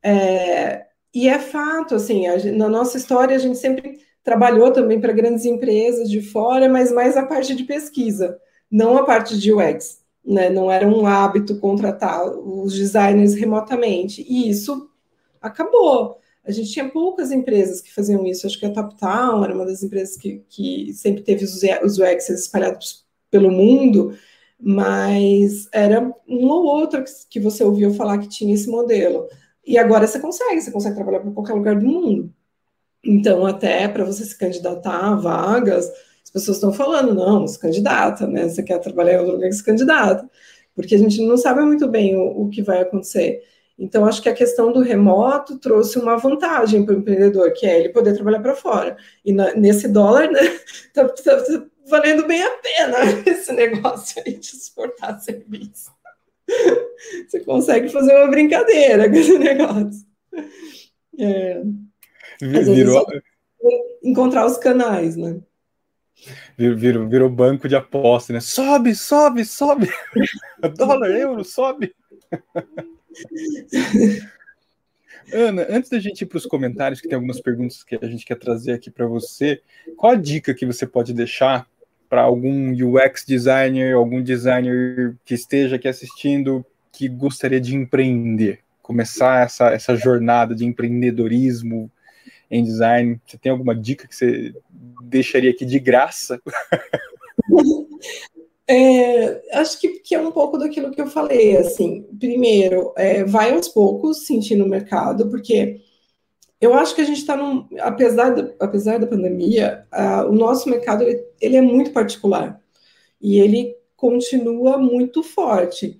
É, e é fato, assim, a, na nossa história a gente sempre trabalhou também para grandes empresas de fora, mas mais a parte de pesquisa, não a parte de UX. Né? Não era um hábito contratar os designers remotamente. E isso acabou. A gente tinha poucas empresas que faziam isso. Acho que a TopTown era uma das empresas que, que sempre teve os, UX espalhados pelo mundo, mas era um ou outro que você ouviu falar que tinha esse modelo. E agora você consegue, você consegue trabalhar para qualquer lugar do mundo. Então, até para você se candidatar a vagas, as pessoas estão falando, não, se candidata, né? Você quer trabalhar em outro lugar que se candidata. Porque a gente não sabe muito bem o, o que vai acontecer. Então, acho que a questão do remoto trouxe uma vantagem para o empreendedor, que é ele poder trabalhar para fora. E na, nesse dólar, né, tá, tá, tá, valendo bem a pena esse negócio aí de exportar serviço. Você consegue fazer uma brincadeira com esse negócio. É, virou... Encontrar os canais, né? Virou, virou banco de aposta, né? Sobe, sobe, sobe! dólar, euro, sobe! Ana, antes da gente ir para os comentários, que tem algumas perguntas que a gente quer trazer aqui para você, qual a dica que você pode deixar para algum UX designer, algum designer que esteja aqui assistindo, que gostaria de empreender, começar essa, essa jornada de empreendedorismo em design? Você tem alguma dica que você deixaria aqui de graça? É, acho que, que, é um pouco daquilo que eu falei, assim, primeiro, é, vai aos poucos sentindo o mercado, porque eu acho que a gente está num, apesar, da, apesar da pandemia, o nosso mercado, ele, ele, é muito particular, e ele continua muito forte,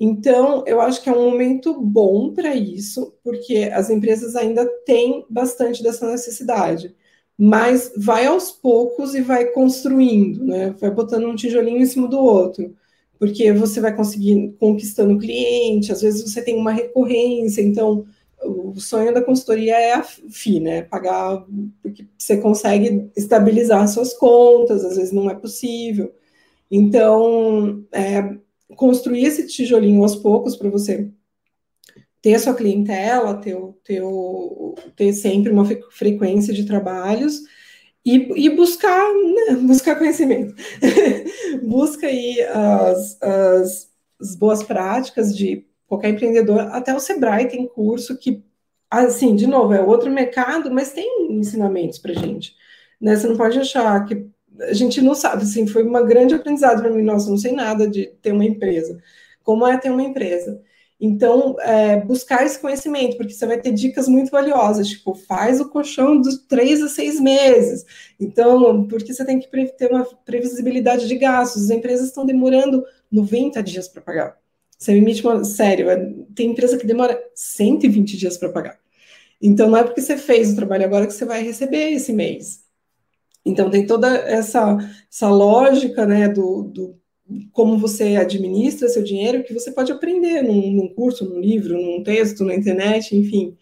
então, eu acho que é um momento bom para isso, porque as empresas ainda têm bastante dessa necessidade mas vai aos poucos e vai construindo, né? Vai botando um tijolinho em cima do outro, porque você vai conseguir conquistando o cliente, às vezes você tem uma recorrência, então o sonho da consultoria é a FI, né? Pagar, porque você consegue estabilizar suas contas, às vezes não é possível. Então, é, construir esse tijolinho aos poucos para você ter sua clientela, ter, ter, ter sempre uma frequência de trabalhos e, e buscar, né, buscar conhecimento. Busca aí as, as, as, boas práticas de qualquer empreendedor. Até o Sebrae tem curso que assim, de novo, é outro mercado, mas tem ensinamentos para gente. Né? Você não pode achar que a gente não sabe, assim, foi uma grande aprendizado para mim, nossa, não sei nada de ter uma empresa. Como é ter uma empresa? Então, é, buscar esse conhecimento, porque você vai ter dicas muito valiosas, tipo, faz o colchão dos três a seis meses. Então, porque você tem que ter uma previsibilidade de gastos. As empresas estão demorando 90 dias para pagar. Você emite uma. Sério, é, tem empresa que demora 120 dias para pagar. Então, não é porque você fez o trabalho agora que você vai receber esse mês. Então, tem toda essa, essa lógica, né, do, do como você administra seu dinheiro que você pode aprender num, num curso, num livro, num texto, na internet, enfim.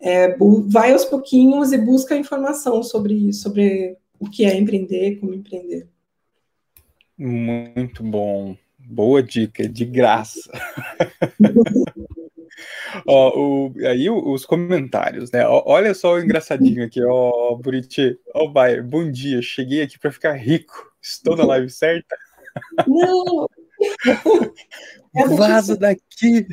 É, vai aos pouquinhos e busca informação sobre, sobre o que é empreender, como empreender. Muito bom. Boa dica, de graça. ó, o, aí os comentários, né? Ó, olha só o engraçadinho aqui, ó, Buriti. Ó, Bayer, bom dia. Cheguei aqui para ficar rico. Estou na live certa? Não! É Vaza daqui!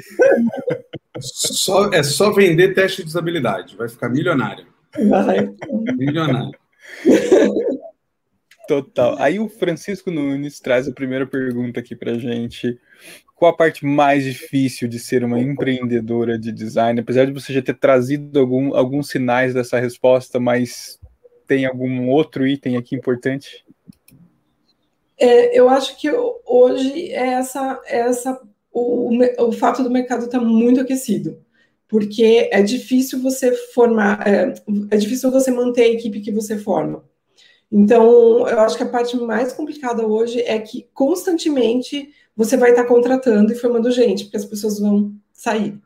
Só, é só vender teste de usabilidade, vai ficar milionário. Vai. Milionário. Total. Aí o Francisco Nunes traz a primeira pergunta aqui pra gente. Qual a parte mais difícil de ser uma empreendedora de design? Apesar de você já ter trazido algum, alguns sinais dessa resposta, mas tem algum outro item aqui importante? É, eu acho que hoje é essa, é essa o, o fato do mercado estar tá muito aquecido, porque é difícil você formar, é, é difícil você manter a equipe que você forma. Então, eu acho que a parte mais complicada hoje é que constantemente você vai estar contratando e formando gente, porque as pessoas vão sair.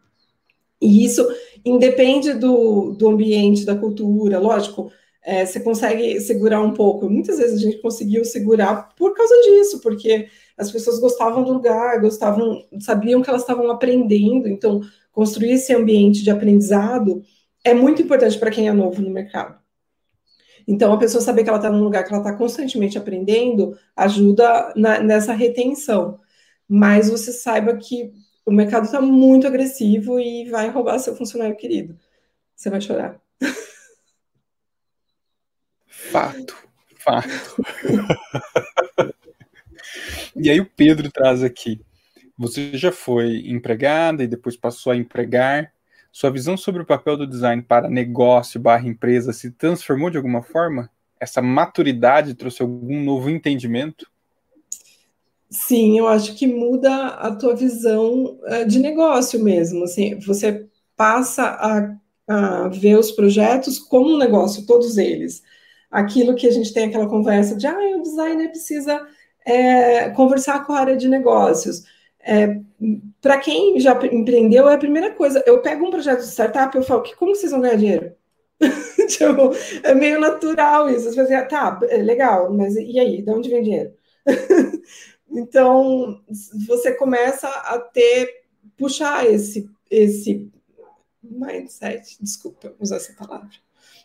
E isso independe do, do ambiente, da cultura, lógico, é, você consegue segurar um pouco. Muitas vezes a gente conseguiu segurar por causa disso, porque as pessoas gostavam do lugar, gostavam, sabiam que elas estavam aprendendo, então construir esse ambiente de aprendizado é muito importante para quem é novo no mercado. Então, a pessoa saber que ela está num lugar que ela está constantemente aprendendo ajuda na, nessa retenção. Mas você saiba que o mercado está muito agressivo e vai roubar seu funcionário querido. Você vai chorar. Fato, fato. e aí o Pedro traz aqui. Você já foi empregada e depois passou a empregar. Sua visão sobre o papel do design para negócio barra empresa se transformou de alguma forma? Essa maturidade trouxe algum novo entendimento? Sim, eu acho que muda a tua visão uh, de negócio mesmo. Assim, você passa a, a ver os projetos como um negócio, todos eles aquilo que a gente tem aquela conversa de ah, o designer precisa é, conversar com a área de negócios. É, Para quem já empreendeu, é a primeira coisa. Eu pego um projeto de startup, eu falo, como vocês vão ganhar dinheiro? tipo, é meio natural isso. Você fala assim, tá, é legal, mas e aí? De onde vem dinheiro? então, você começa a ter, puxar esse, esse mindset, desculpa usar essa palavra,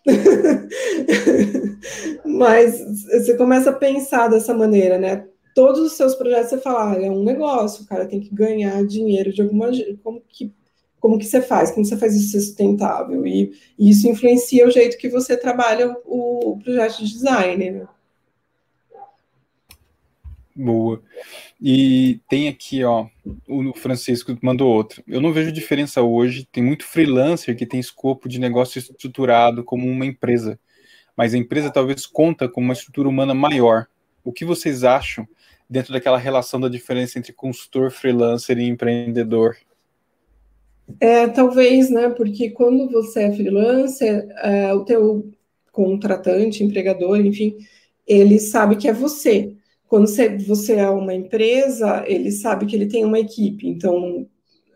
Mas você começa a pensar dessa maneira, né? Todos os seus projetos você fala, ah, é um negócio, o cara tem que ganhar dinheiro de alguma como que como que você faz, como você faz isso ser sustentável e, e isso influencia o jeito que você trabalha o, o projeto de design, né? Boa. E tem aqui, ó, o Francisco mandou outro. Eu não vejo diferença hoje. Tem muito freelancer que tem escopo de negócio estruturado como uma empresa, mas a empresa talvez conta com uma estrutura humana maior. O que vocês acham dentro daquela relação da diferença entre consultor, freelancer e empreendedor? É, talvez, né? Porque quando você é freelancer, é, o teu contratante, empregador, enfim, ele sabe que é você. Quando você, você é uma empresa, ele sabe que ele tem uma equipe. Então,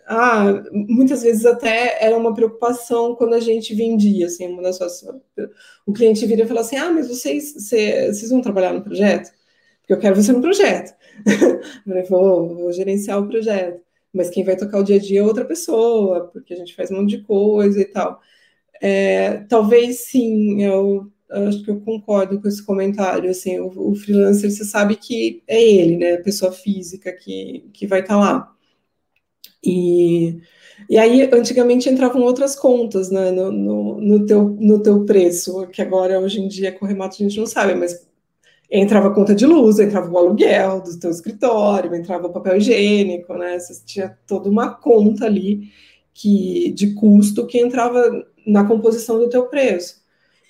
ah, muitas vezes até era uma preocupação quando a gente vendia, assim, uma das suas, o cliente vira e fala assim, ah, mas vocês, vocês, vão trabalhar no projeto? Porque eu quero você no projeto. eu vou, vou gerenciar o projeto. Mas quem vai tocar o dia a dia é outra pessoa, porque a gente faz um monte de coisa e tal. É, talvez sim, eu acho que eu concordo com esse comentário, assim, o, o, freelancer, você sabe que é ele, né, a pessoa física que, que vai estar tá lá. E E aí, antigamente entravam outras contas né, no, no, no, teu, no teu preço, que agora, hoje em dia, com o remoto a gente não sabe, mas entrava a conta de luz, entrava o aluguel do teu escritório, entrava o papel higiênico, né? Você tinha toda uma conta ali que, de custo que entrava na composição do teu preço.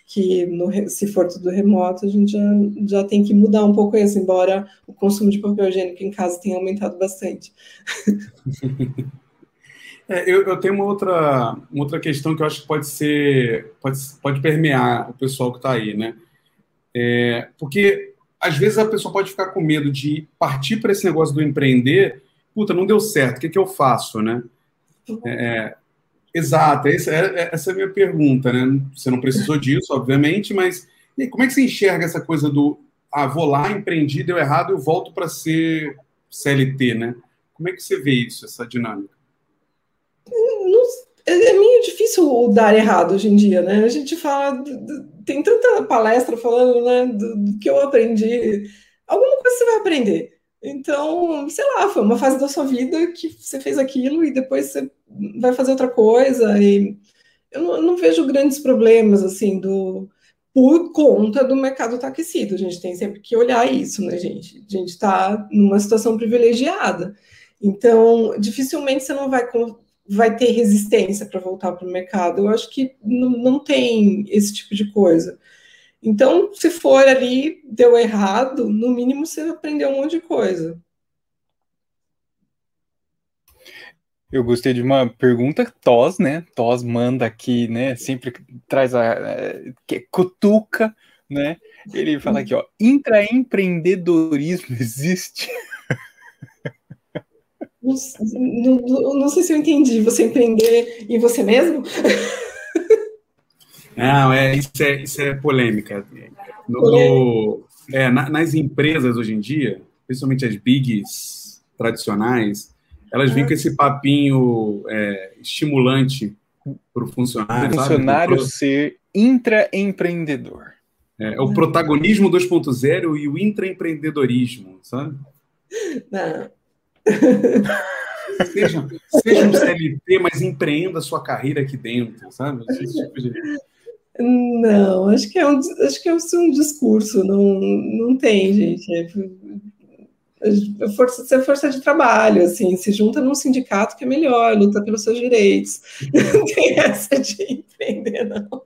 Que no, se for tudo remoto, a gente já, já tem que mudar um pouco isso, embora o consumo de papel higiênico em casa tenha aumentado bastante. É, eu, eu, tenho uma outra, uma outra questão que eu acho que pode ser, pode, pode permear o pessoal que está aí, né? É, porque às vezes a pessoa pode ficar com medo de partir para esse negócio do empreender, puta, não deu certo, o que, que eu faço, né? É, é exato, essa é, essa é a minha pergunta, né? Você não precisou disso, obviamente, mas como é que você enxerga essa coisa do ah, vou lá, empreendi, deu errado, eu volto para ser CLT, né? Como é que você vê isso, essa dinâmica? É, é meio difícil dar errado hoje em dia, né? A gente fala, tem tanta palestra falando, né, do, do, que eu aprendi. Alguma coisa você vai aprender. Então, sei lá, foi uma fase da sua vida que você fez aquilo e depois você vai fazer outra coisa. E eu não, eu não vejo grandes problemas, assim, do por conta do mercado estar tá aquecido. A gente tem sempre que olhar isso, né, gente? A gente está numa situação privilegiada. Então, dificilmente você não vai vai ter resistência para voltar para o mercado. Eu acho que não, não tem esse tipo de coisa. Então, se for ali, deu errado, no mínimo você aprendeu um monte de coisa. Eu gostei de uma pergunta, Tos, né? Tos manda aqui, né? Sempre traz a. É, cutuca, né? Ele fala aqui, ó. Intraempreendedorismo existe? Não, não, não, sei se eu entendi. Você empreender em você mesmo? Não, é, isso, é, isso é polêmica. No, no, é, na, nas empresas hoje em dia, principalmente as bigs tradicionais, elas vêm com esse papinho é, estimulante para o funcionário. O funcionário sabe? ser intraempreendedor. É, é o protagonismo 2.0 e o intraempreendedorismo, sabe? Não. Seja, seja um CLT, mas empreenda a sua carreira aqui dentro, sabe? Tipo de... Não, acho que é um, acho que é um discurso, não, não tem, gente. É, é força, é força de trabalho, assim, se junta num sindicato que é melhor, luta pelos seus direitos. Não tem essa de empreender, não.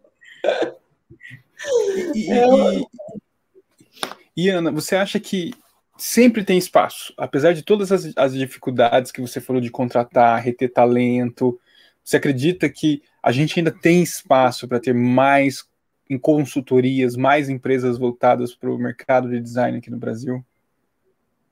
E, é, e, e Ana, você acha que sempre tem espaço, apesar de todas as, as dificuldades que você falou de contratar, reter talento. Você acredita que a gente ainda tem espaço para ter mais em consultorias, mais empresas voltadas para o mercado de design aqui no Brasil?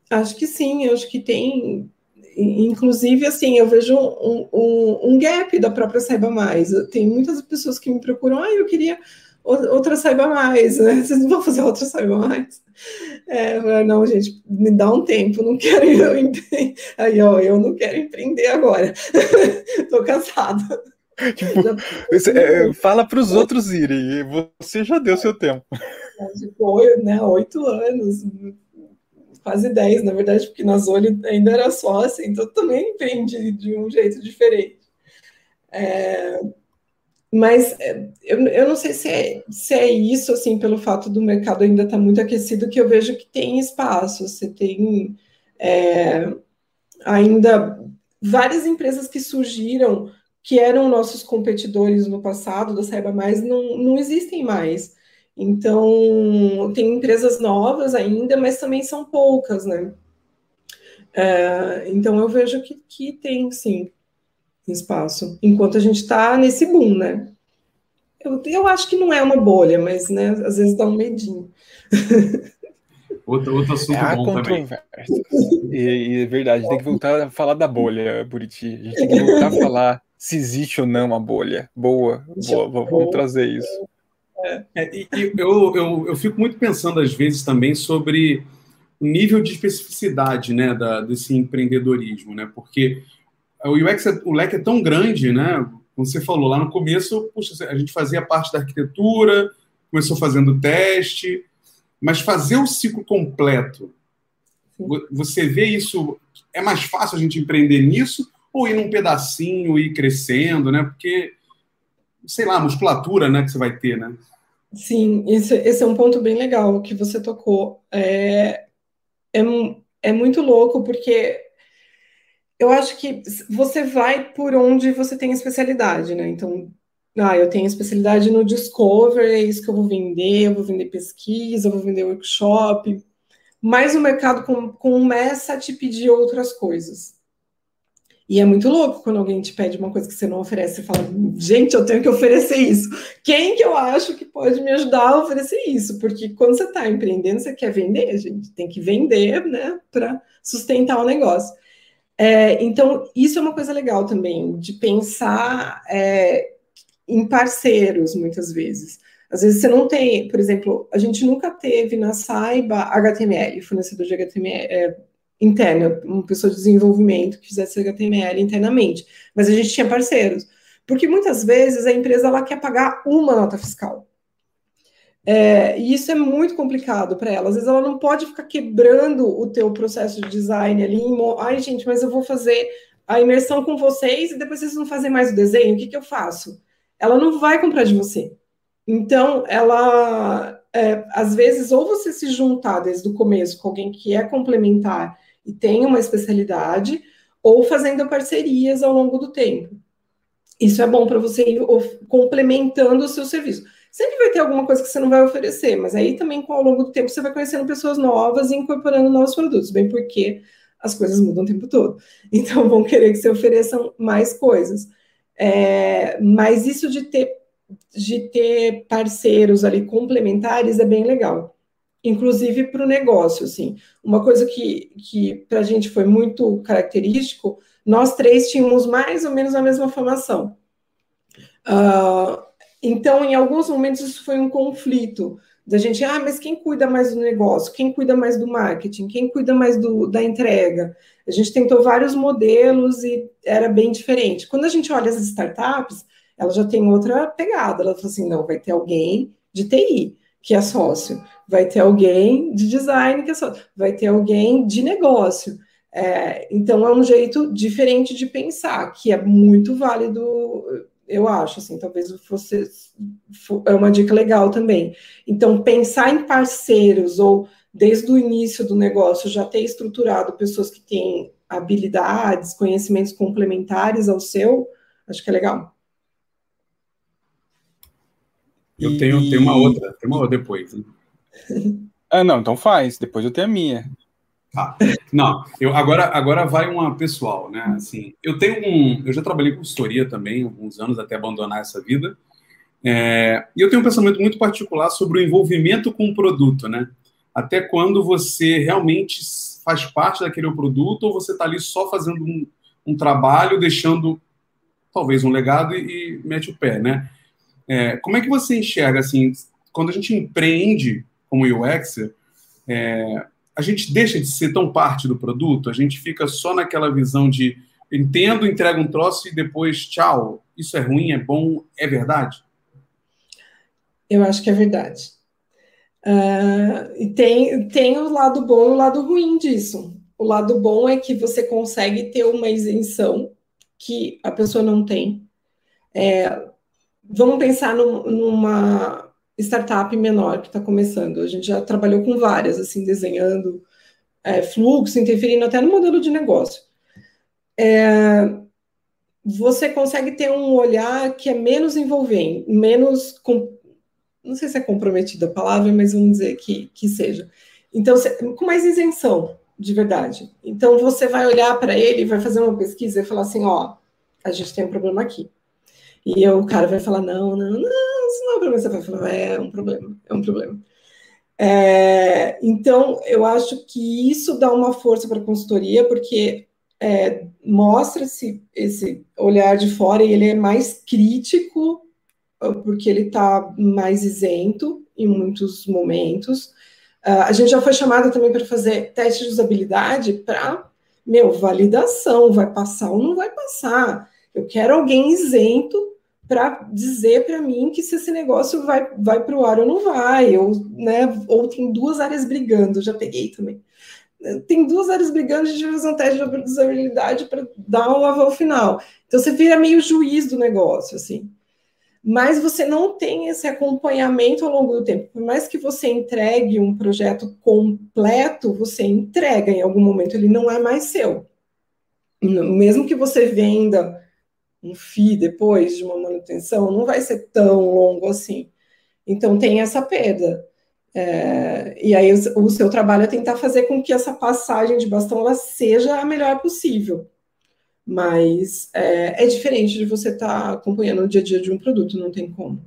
Acho que sim, acho que tem. Inclusive, assim, eu vejo um, um, um gap da própria Saiba Mais. Tem muitas pessoas que me procuram, ah, eu queria outra saiba mais, né? Vocês não vão fazer outra saiba mais. É, não, gente, me dá um tempo, não quero eu empreender. Aí, ó, eu não quero empreender agora. Tô cansada. Tipo, você, é, fala para os outros irem, você já deu seu tempo. Tipo, né, oito anos, quase dez, na verdade, porque na Zoli ainda era sócia, então também empreendi de um jeito diferente. É, mas é, eu, eu não sei se é, se é isso, assim, pelo fato do mercado ainda estar tá muito aquecido, que eu vejo que tem espaço. Você tem é, ainda várias empresas que surgiram, que eram nossos competidores no passado, da Saiba Mais, não, não existem mais. Então, tem empresas novas ainda, mas também são poucas, né? É, então, eu vejo que, que tem, sim espaço, enquanto a gente está nesse boom, né? Eu, eu acho que não é uma bolha, mas né, às vezes dá um medinho. Outro, outro assunto é bom também. E, e é verdade, tem que voltar a falar da bolha, Buriti. A gente tem que voltar a falar se existe ou não uma bolha. Boa, boa, vamos trazer isso. É, e, e eu, eu, eu fico muito pensando, às vezes, também sobre o nível de especificidade né, da, desse empreendedorismo, né? Porque o UX, é, o leque é tão grande, né? Como você falou lá no começo, puxa, a gente fazia parte da arquitetura, começou fazendo teste, mas fazer o ciclo completo, você vê isso, é mais fácil a gente empreender nisso ou ir num pedacinho e ir crescendo, né? Porque, sei lá, musculatura, né, que você vai ter, né? Sim, esse, esse é um ponto bem legal que você tocou. É, é, é muito louco, porque eu acho que você vai por onde você tem especialidade, né? Então, ah, eu tenho especialidade no Discover, é isso que eu vou vender, eu vou vender pesquisa, eu vou vender workshop, mas o mercado começa a te pedir outras coisas. E é muito louco quando alguém te pede uma coisa que você não oferece e fala, gente, eu tenho que oferecer isso. Quem que eu acho que pode me ajudar a oferecer isso? Porque quando você está empreendendo, você quer vender, gente, tem que vender, né, para sustentar o negócio. É, então, isso é uma coisa legal também, de pensar é, em parceiros, muitas vezes. Às vezes você não tem, por exemplo, a gente nunca teve na Saiba HTML, fornecedor de HTML é, interno, uma pessoa de desenvolvimento que fizesse HTML internamente, mas a gente tinha parceiros. Porque muitas vezes a empresa ela quer pagar uma nota fiscal. É, e isso é muito complicado para ela. Às vezes ela não pode ficar quebrando o teu processo de design ali. Ai, gente, mas eu vou fazer a imersão com vocês e depois vocês vão fazer mais o desenho. O que, que eu faço? Ela não vai comprar de você. Então, ela, é, às vezes, ou você se juntar desde o começo com alguém que é complementar e tem uma especialidade, ou fazendo parcerias ao longo do tempo. Isso é bom para você ir complementando o seu serviço. Sempre vai ter alguma coisa que você não vai oferecer, mas aí também, ao longo do tempo, você vai conhecendo pessoas novas e incorporando novos produtos, bem porque as coisas mudam o tempo todo. Então, vão querer que você ofereça mais coisas. É, mas isso de ter, de ter parceiros ali complementares é bem legal. Inclusive para o negócio, assim. Uma coisa que, que para a gente foi muito característico, nós três tínhamos mais ou menos a mesma formação. Uh, então, em alguns momentos, isso foi um conflito da gente, ah, mas quem cuida mais do negócio? Quem cuida mais do marketing? Quem cuida mais do, da entrega? A gente tentou vários modelos e era bem diferente. Quando a gente olha as startups, ela já tem outra pegada. Ela fala assim, não, vai ter alguém de TI, que é sócio. Vai ter alguém de design, que é sócio. Vai ter alguém de negócio. É, então, é um jeito diferente de pensar, que é muito válido eu acho, assim, talvez fosse é uma dica legal também. Então, pensar em parceiros ou desde o início do negócio já ter estruturado pessoas que têm habilidades, conhecimentos complementares ao seu, acho que é legal. Eu tenho, tenho uma outra, tem uma outra depois. Hein? ah, não, então faz, depois eu tenho a minha. Tá. Não, eu, agora, agora vai uma pessoal, né? Assim, eu tenho um. Eu já trabalhei com consultoria também, alguns anos até abandonar essa vida. É, e eu tenho um pensamento muito particular sobre o envolvimento com o produto, né? Até quando você realmente faz parte daquele produto ou você está ali só fazendo um, um, trabalho, deixando talvez um legado e, e mete o pé, né? É, como é que você enxerga, assim, quando a gente empreende como UX, é, a gente deixa de ser tão parte do produto, a gente fica só naquela visão de entendo, entrego um troço e depois tchau. Isso é ruim, é bom, é verdade? Eu acho que é verdade. Uh, tem, tem o lado bom e o lado ruim disso. O lado bom é que você consegue ter uma isenção que a pessoa não tem. É, vamos pensar numa, startup menor que está começando. A gente já trabalhou com várias, assim, desenhando é, fluxo, interferindo até no modelo de negócio. É, você consegue ter um olhar que é menos envolvente, menos. Com, não sei se é comprometida a palavra, mas vamos dizer que, que seja. Então, com mais isenção, de verdade. Então, você vai olhar para ele, vai fazer uma pesquisa e falar assim: ó, a gente tem um problema aqui. E o cara vai falar: não, não, não não é um problema. Você vai falar, é um problema, é um problema. É, então, eu acho que isso dá uma força para a consultoria, porque é, mostra esse, esse olhar de fora e ele é mais crítico, porque ele está mais isento em muitos momentos. Uh, a gente já foi chamada também para fazer teste de usabilidade para, meu, validação, vai passar ou não vai passar. Eu quero alguém isento para dizer para mim que se esse negócio vai, vai para o ar ou não vai, ou, né, ou tem duas áreas brigando, já peguei também. tem duas áreas brigando, a gente fazer um teste de usabilidade para dar um aval final. Então você vira meio juiz do negócio, assim. Mas você não tem esse acompanhamento ao longo do tempo. Por mais que você entregue um projeto completo, você entrega em algum momento, ele não é mais seu. Mesmo que você venda um FII depois de uma manutenção, não vai ser tão longo assim. Então tem essa perda. É, e aí o, o, seu trabalho é tentar fazer com que essa passagem de bastão ela seja a melhor possível. Mas é, é diferente de você estar tá acompanhando o dia a dia de um produto, não tem como.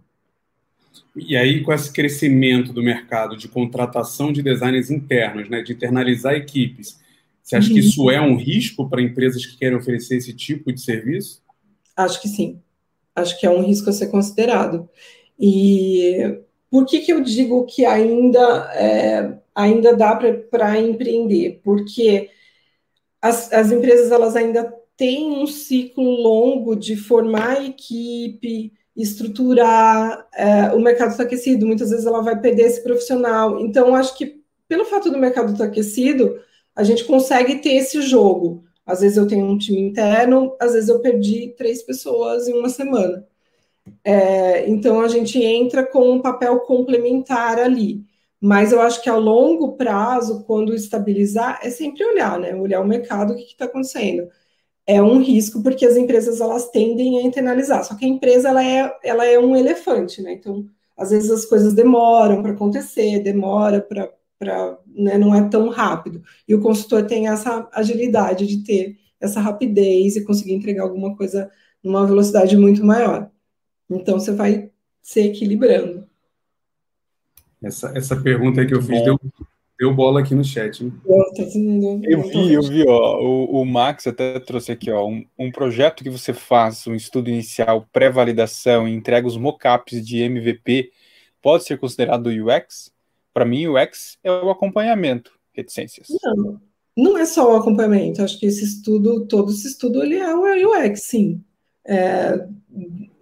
E aí, com esse crescimento do mercado de contratação de designers internos, né, de internalizar equipes, você acha uhum. que isso é um risco para empresas que querem oferecer esse tipo de serviço? Acho que sim. Acho que é um risco a ser considerado. E por que, que eu digo que ainda, é, ainda dá para empreender? Porque as, as empresas elas ainda têm um ciclo longo de formar equipe, estruturar, é, o mercado está aquecido, muitas vezes ela vai perder esse profissional. Então, acho que pelo fato do mercado estar tá aquecido, a gente consegue ter esse jogo. Às vezes eu tenho um time interno, às vezes eu perdi três pessoas em uma semana. É, então a gente entra com um papel complementar ali. Mas eu acho que a longo prazo, quando estabilizar, é sempre olhar, né? Olhar o mercado, o que está acontecendo. É um risco, porque as empresas elas tendem a internalizar. Só que a empresa ela é, ela é um elefante, né? Então, às vezes as coisas demoram para acontecer, demora para para né, não é tão rápido. E o consultor tem essa agilidade de ter essa rapidez e conseguir entregar alguma coisa numa velocidade muito maior. Então você vai se equilibrando. Essa, essa pergunta aí que eu fiz deu, deu bola aqui no chat. Hein? Tá eu vi, eu vi, ó. O, o Max até trouxe aqui, ó, um, um projeto que você faz, um estudo inicial, pré-validação e entrega os mockups de MVP, pode ser considerado UX? Para mim, o X é o acompanhamento, reticências. Não, não é só o acompanhamento. Acho que esse estudo, todo esse estudo, ele é o UX, sim. É,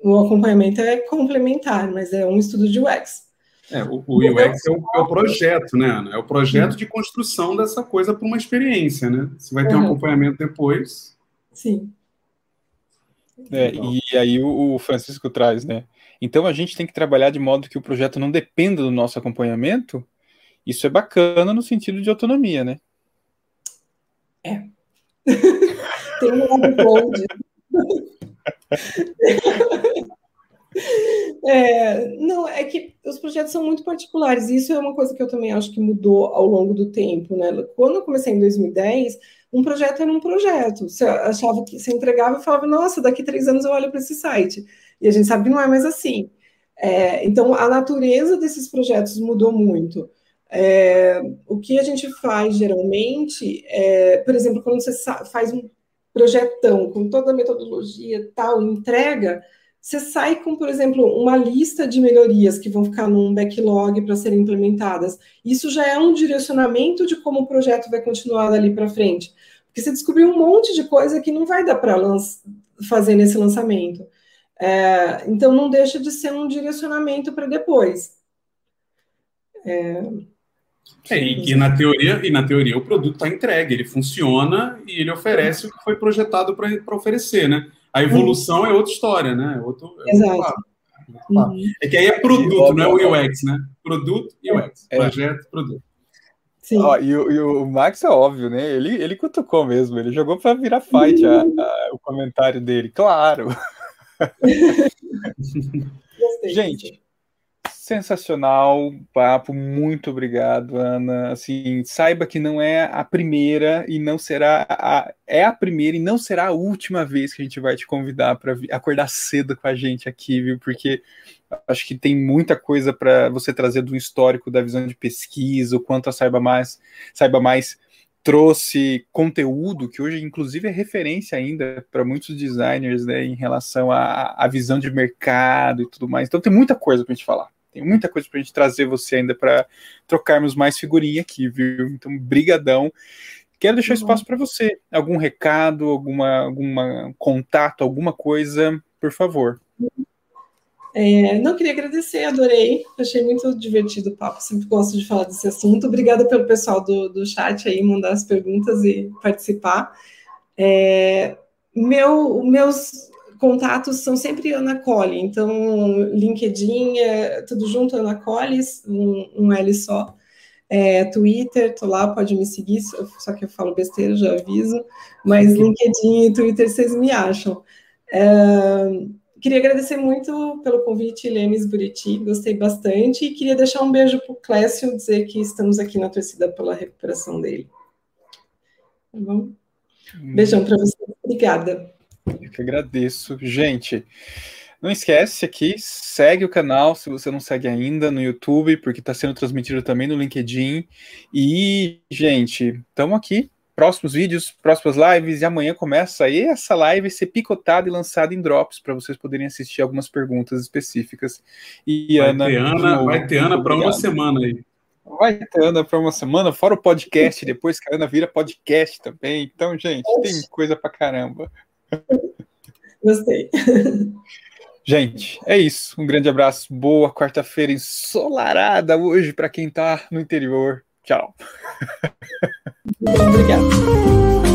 o acompanhamento é complementar, mas é um estudo de UX. É, o, o UX é o, é o, projeto, né, Ana? É o projeto de construção dessa coisa para uma experiência, né? Você vai ter uhum. um acompanhamento depois. Sim. É, e aí o, o Francisco traz, né? Então a gente tem que trabalhar de modo que o projeto não dependa do nosso acompanhamento. Isso é bacana no sentido de autonomia, né? É. tem um lado bom É, não, é que os projetos são muito particulares. Isso é uma coisa que eu também acho que mudou ao longo do tempo, né? Quando eu comecei em 2010, um projeto era um projeto. Você achava que você entregava e falava, nossa, daqui três anos eu olho para esse site. E a gente sabe que não é mais assim. É, então, a natureza desses projetos mudou muito. É, o que a gente faz geralmente, é, por exemplo, quando você faz um projetão com toda a metodologia tal, entrega, você sai com, por exemplo, uma lista de melhorias que vão ficar num backlog para serem implementadas. Isso já é um direcionamento de como o projeto vai continuar dali para frente. Porque você descobriu um monte de coisa que não vai dar para fazer nesse lançamento. É, então, não deixa de ser um direcionamento para depois. É, é, e, e, na teoria, e na teoria o produto está entregue, ele funciona e ele oferece o que foi projetado para oferecer, né? A evolução uhum. é outra história, né? É outro, é Exato. Uhum. É que aí é produto, não é o UX, né? Produto e UX. É. Projeto, produto. Sim. Ó, e, o, e, o, Max é óbvio, né? Ele, ele cutucou mesmo, ele jogou para virar fight a, a, o comentário dele, claro. Gente, sensacional papo, muito obrigado, Ana. Assim, saiba que não é a primeira e não será a, é a primeira e não será a última vez que a gente vai te convidar para acordar cedo com a gente aqui, viu? Porque acho que tem muita coisa para você trazer do histórico da visão de pesquisa, o quanto a saiba mais, saiba mais trouxe conteúdo que hoje, inclusive, é referência ainda para muitos designers né, em relação à, visão de mercado e tudo mais. Então, tem muita coisa para a gente falar. Tem muita coisa para a gente trazer você ainda para trocarmos mais figurinha aqui, viu? Então, brigadão. Quero deixar uhum. espaço para você. Algum recado, alguma, alguma contato, alguma coisa, por favor. É, não queria agradecer, adorei, achei muito divertido o papo, sempre gosto de falar desse assunto. Obrigada pelo pessoal do, do chat aí mandar as perguntas e participar. É, meu, meus contatos são sempre Ana Cole, então LinkedIn é tudo junto, Ana Cole, um, um L só. É, Twitter, tô lá, pode me seguir, só que eu falo besteira, já aviso, mas LinkedIn e Twitter vocês me acham. É, queria agradecer muito pelo convite, Lemes Buriti, gostei bastante, e queria deixar um beijo para o Clécio, dizer que estamos aqui na torcida pela recuperação dele. Tá bom? Beijão para vocês, obrigada. Eu que agradeço. Gente, não esquece aqui, segue o canal se você não segue ainda no YouTube, porque está sendo transmitido também no LinkedIn. E, gente, estamos aqui. Próximos vídeos, próximas lives, e amanhã começa aí essa live ser picotada e lançada em drops para vocês poderem assistir algumas perguntas específicas. E vai Ana. Ter Ana vai ter Ana para uma semana aí. Vai ter Ana para uma semana, fora o podcast, depois que a Ana vira podcast também. Então, gente, tem coisa para caramba. Gostei. Gente, é isso. Um grande abraço. Boa quarta-feira ensolarada hoje para quem está no interior. Tchau. Obrigada.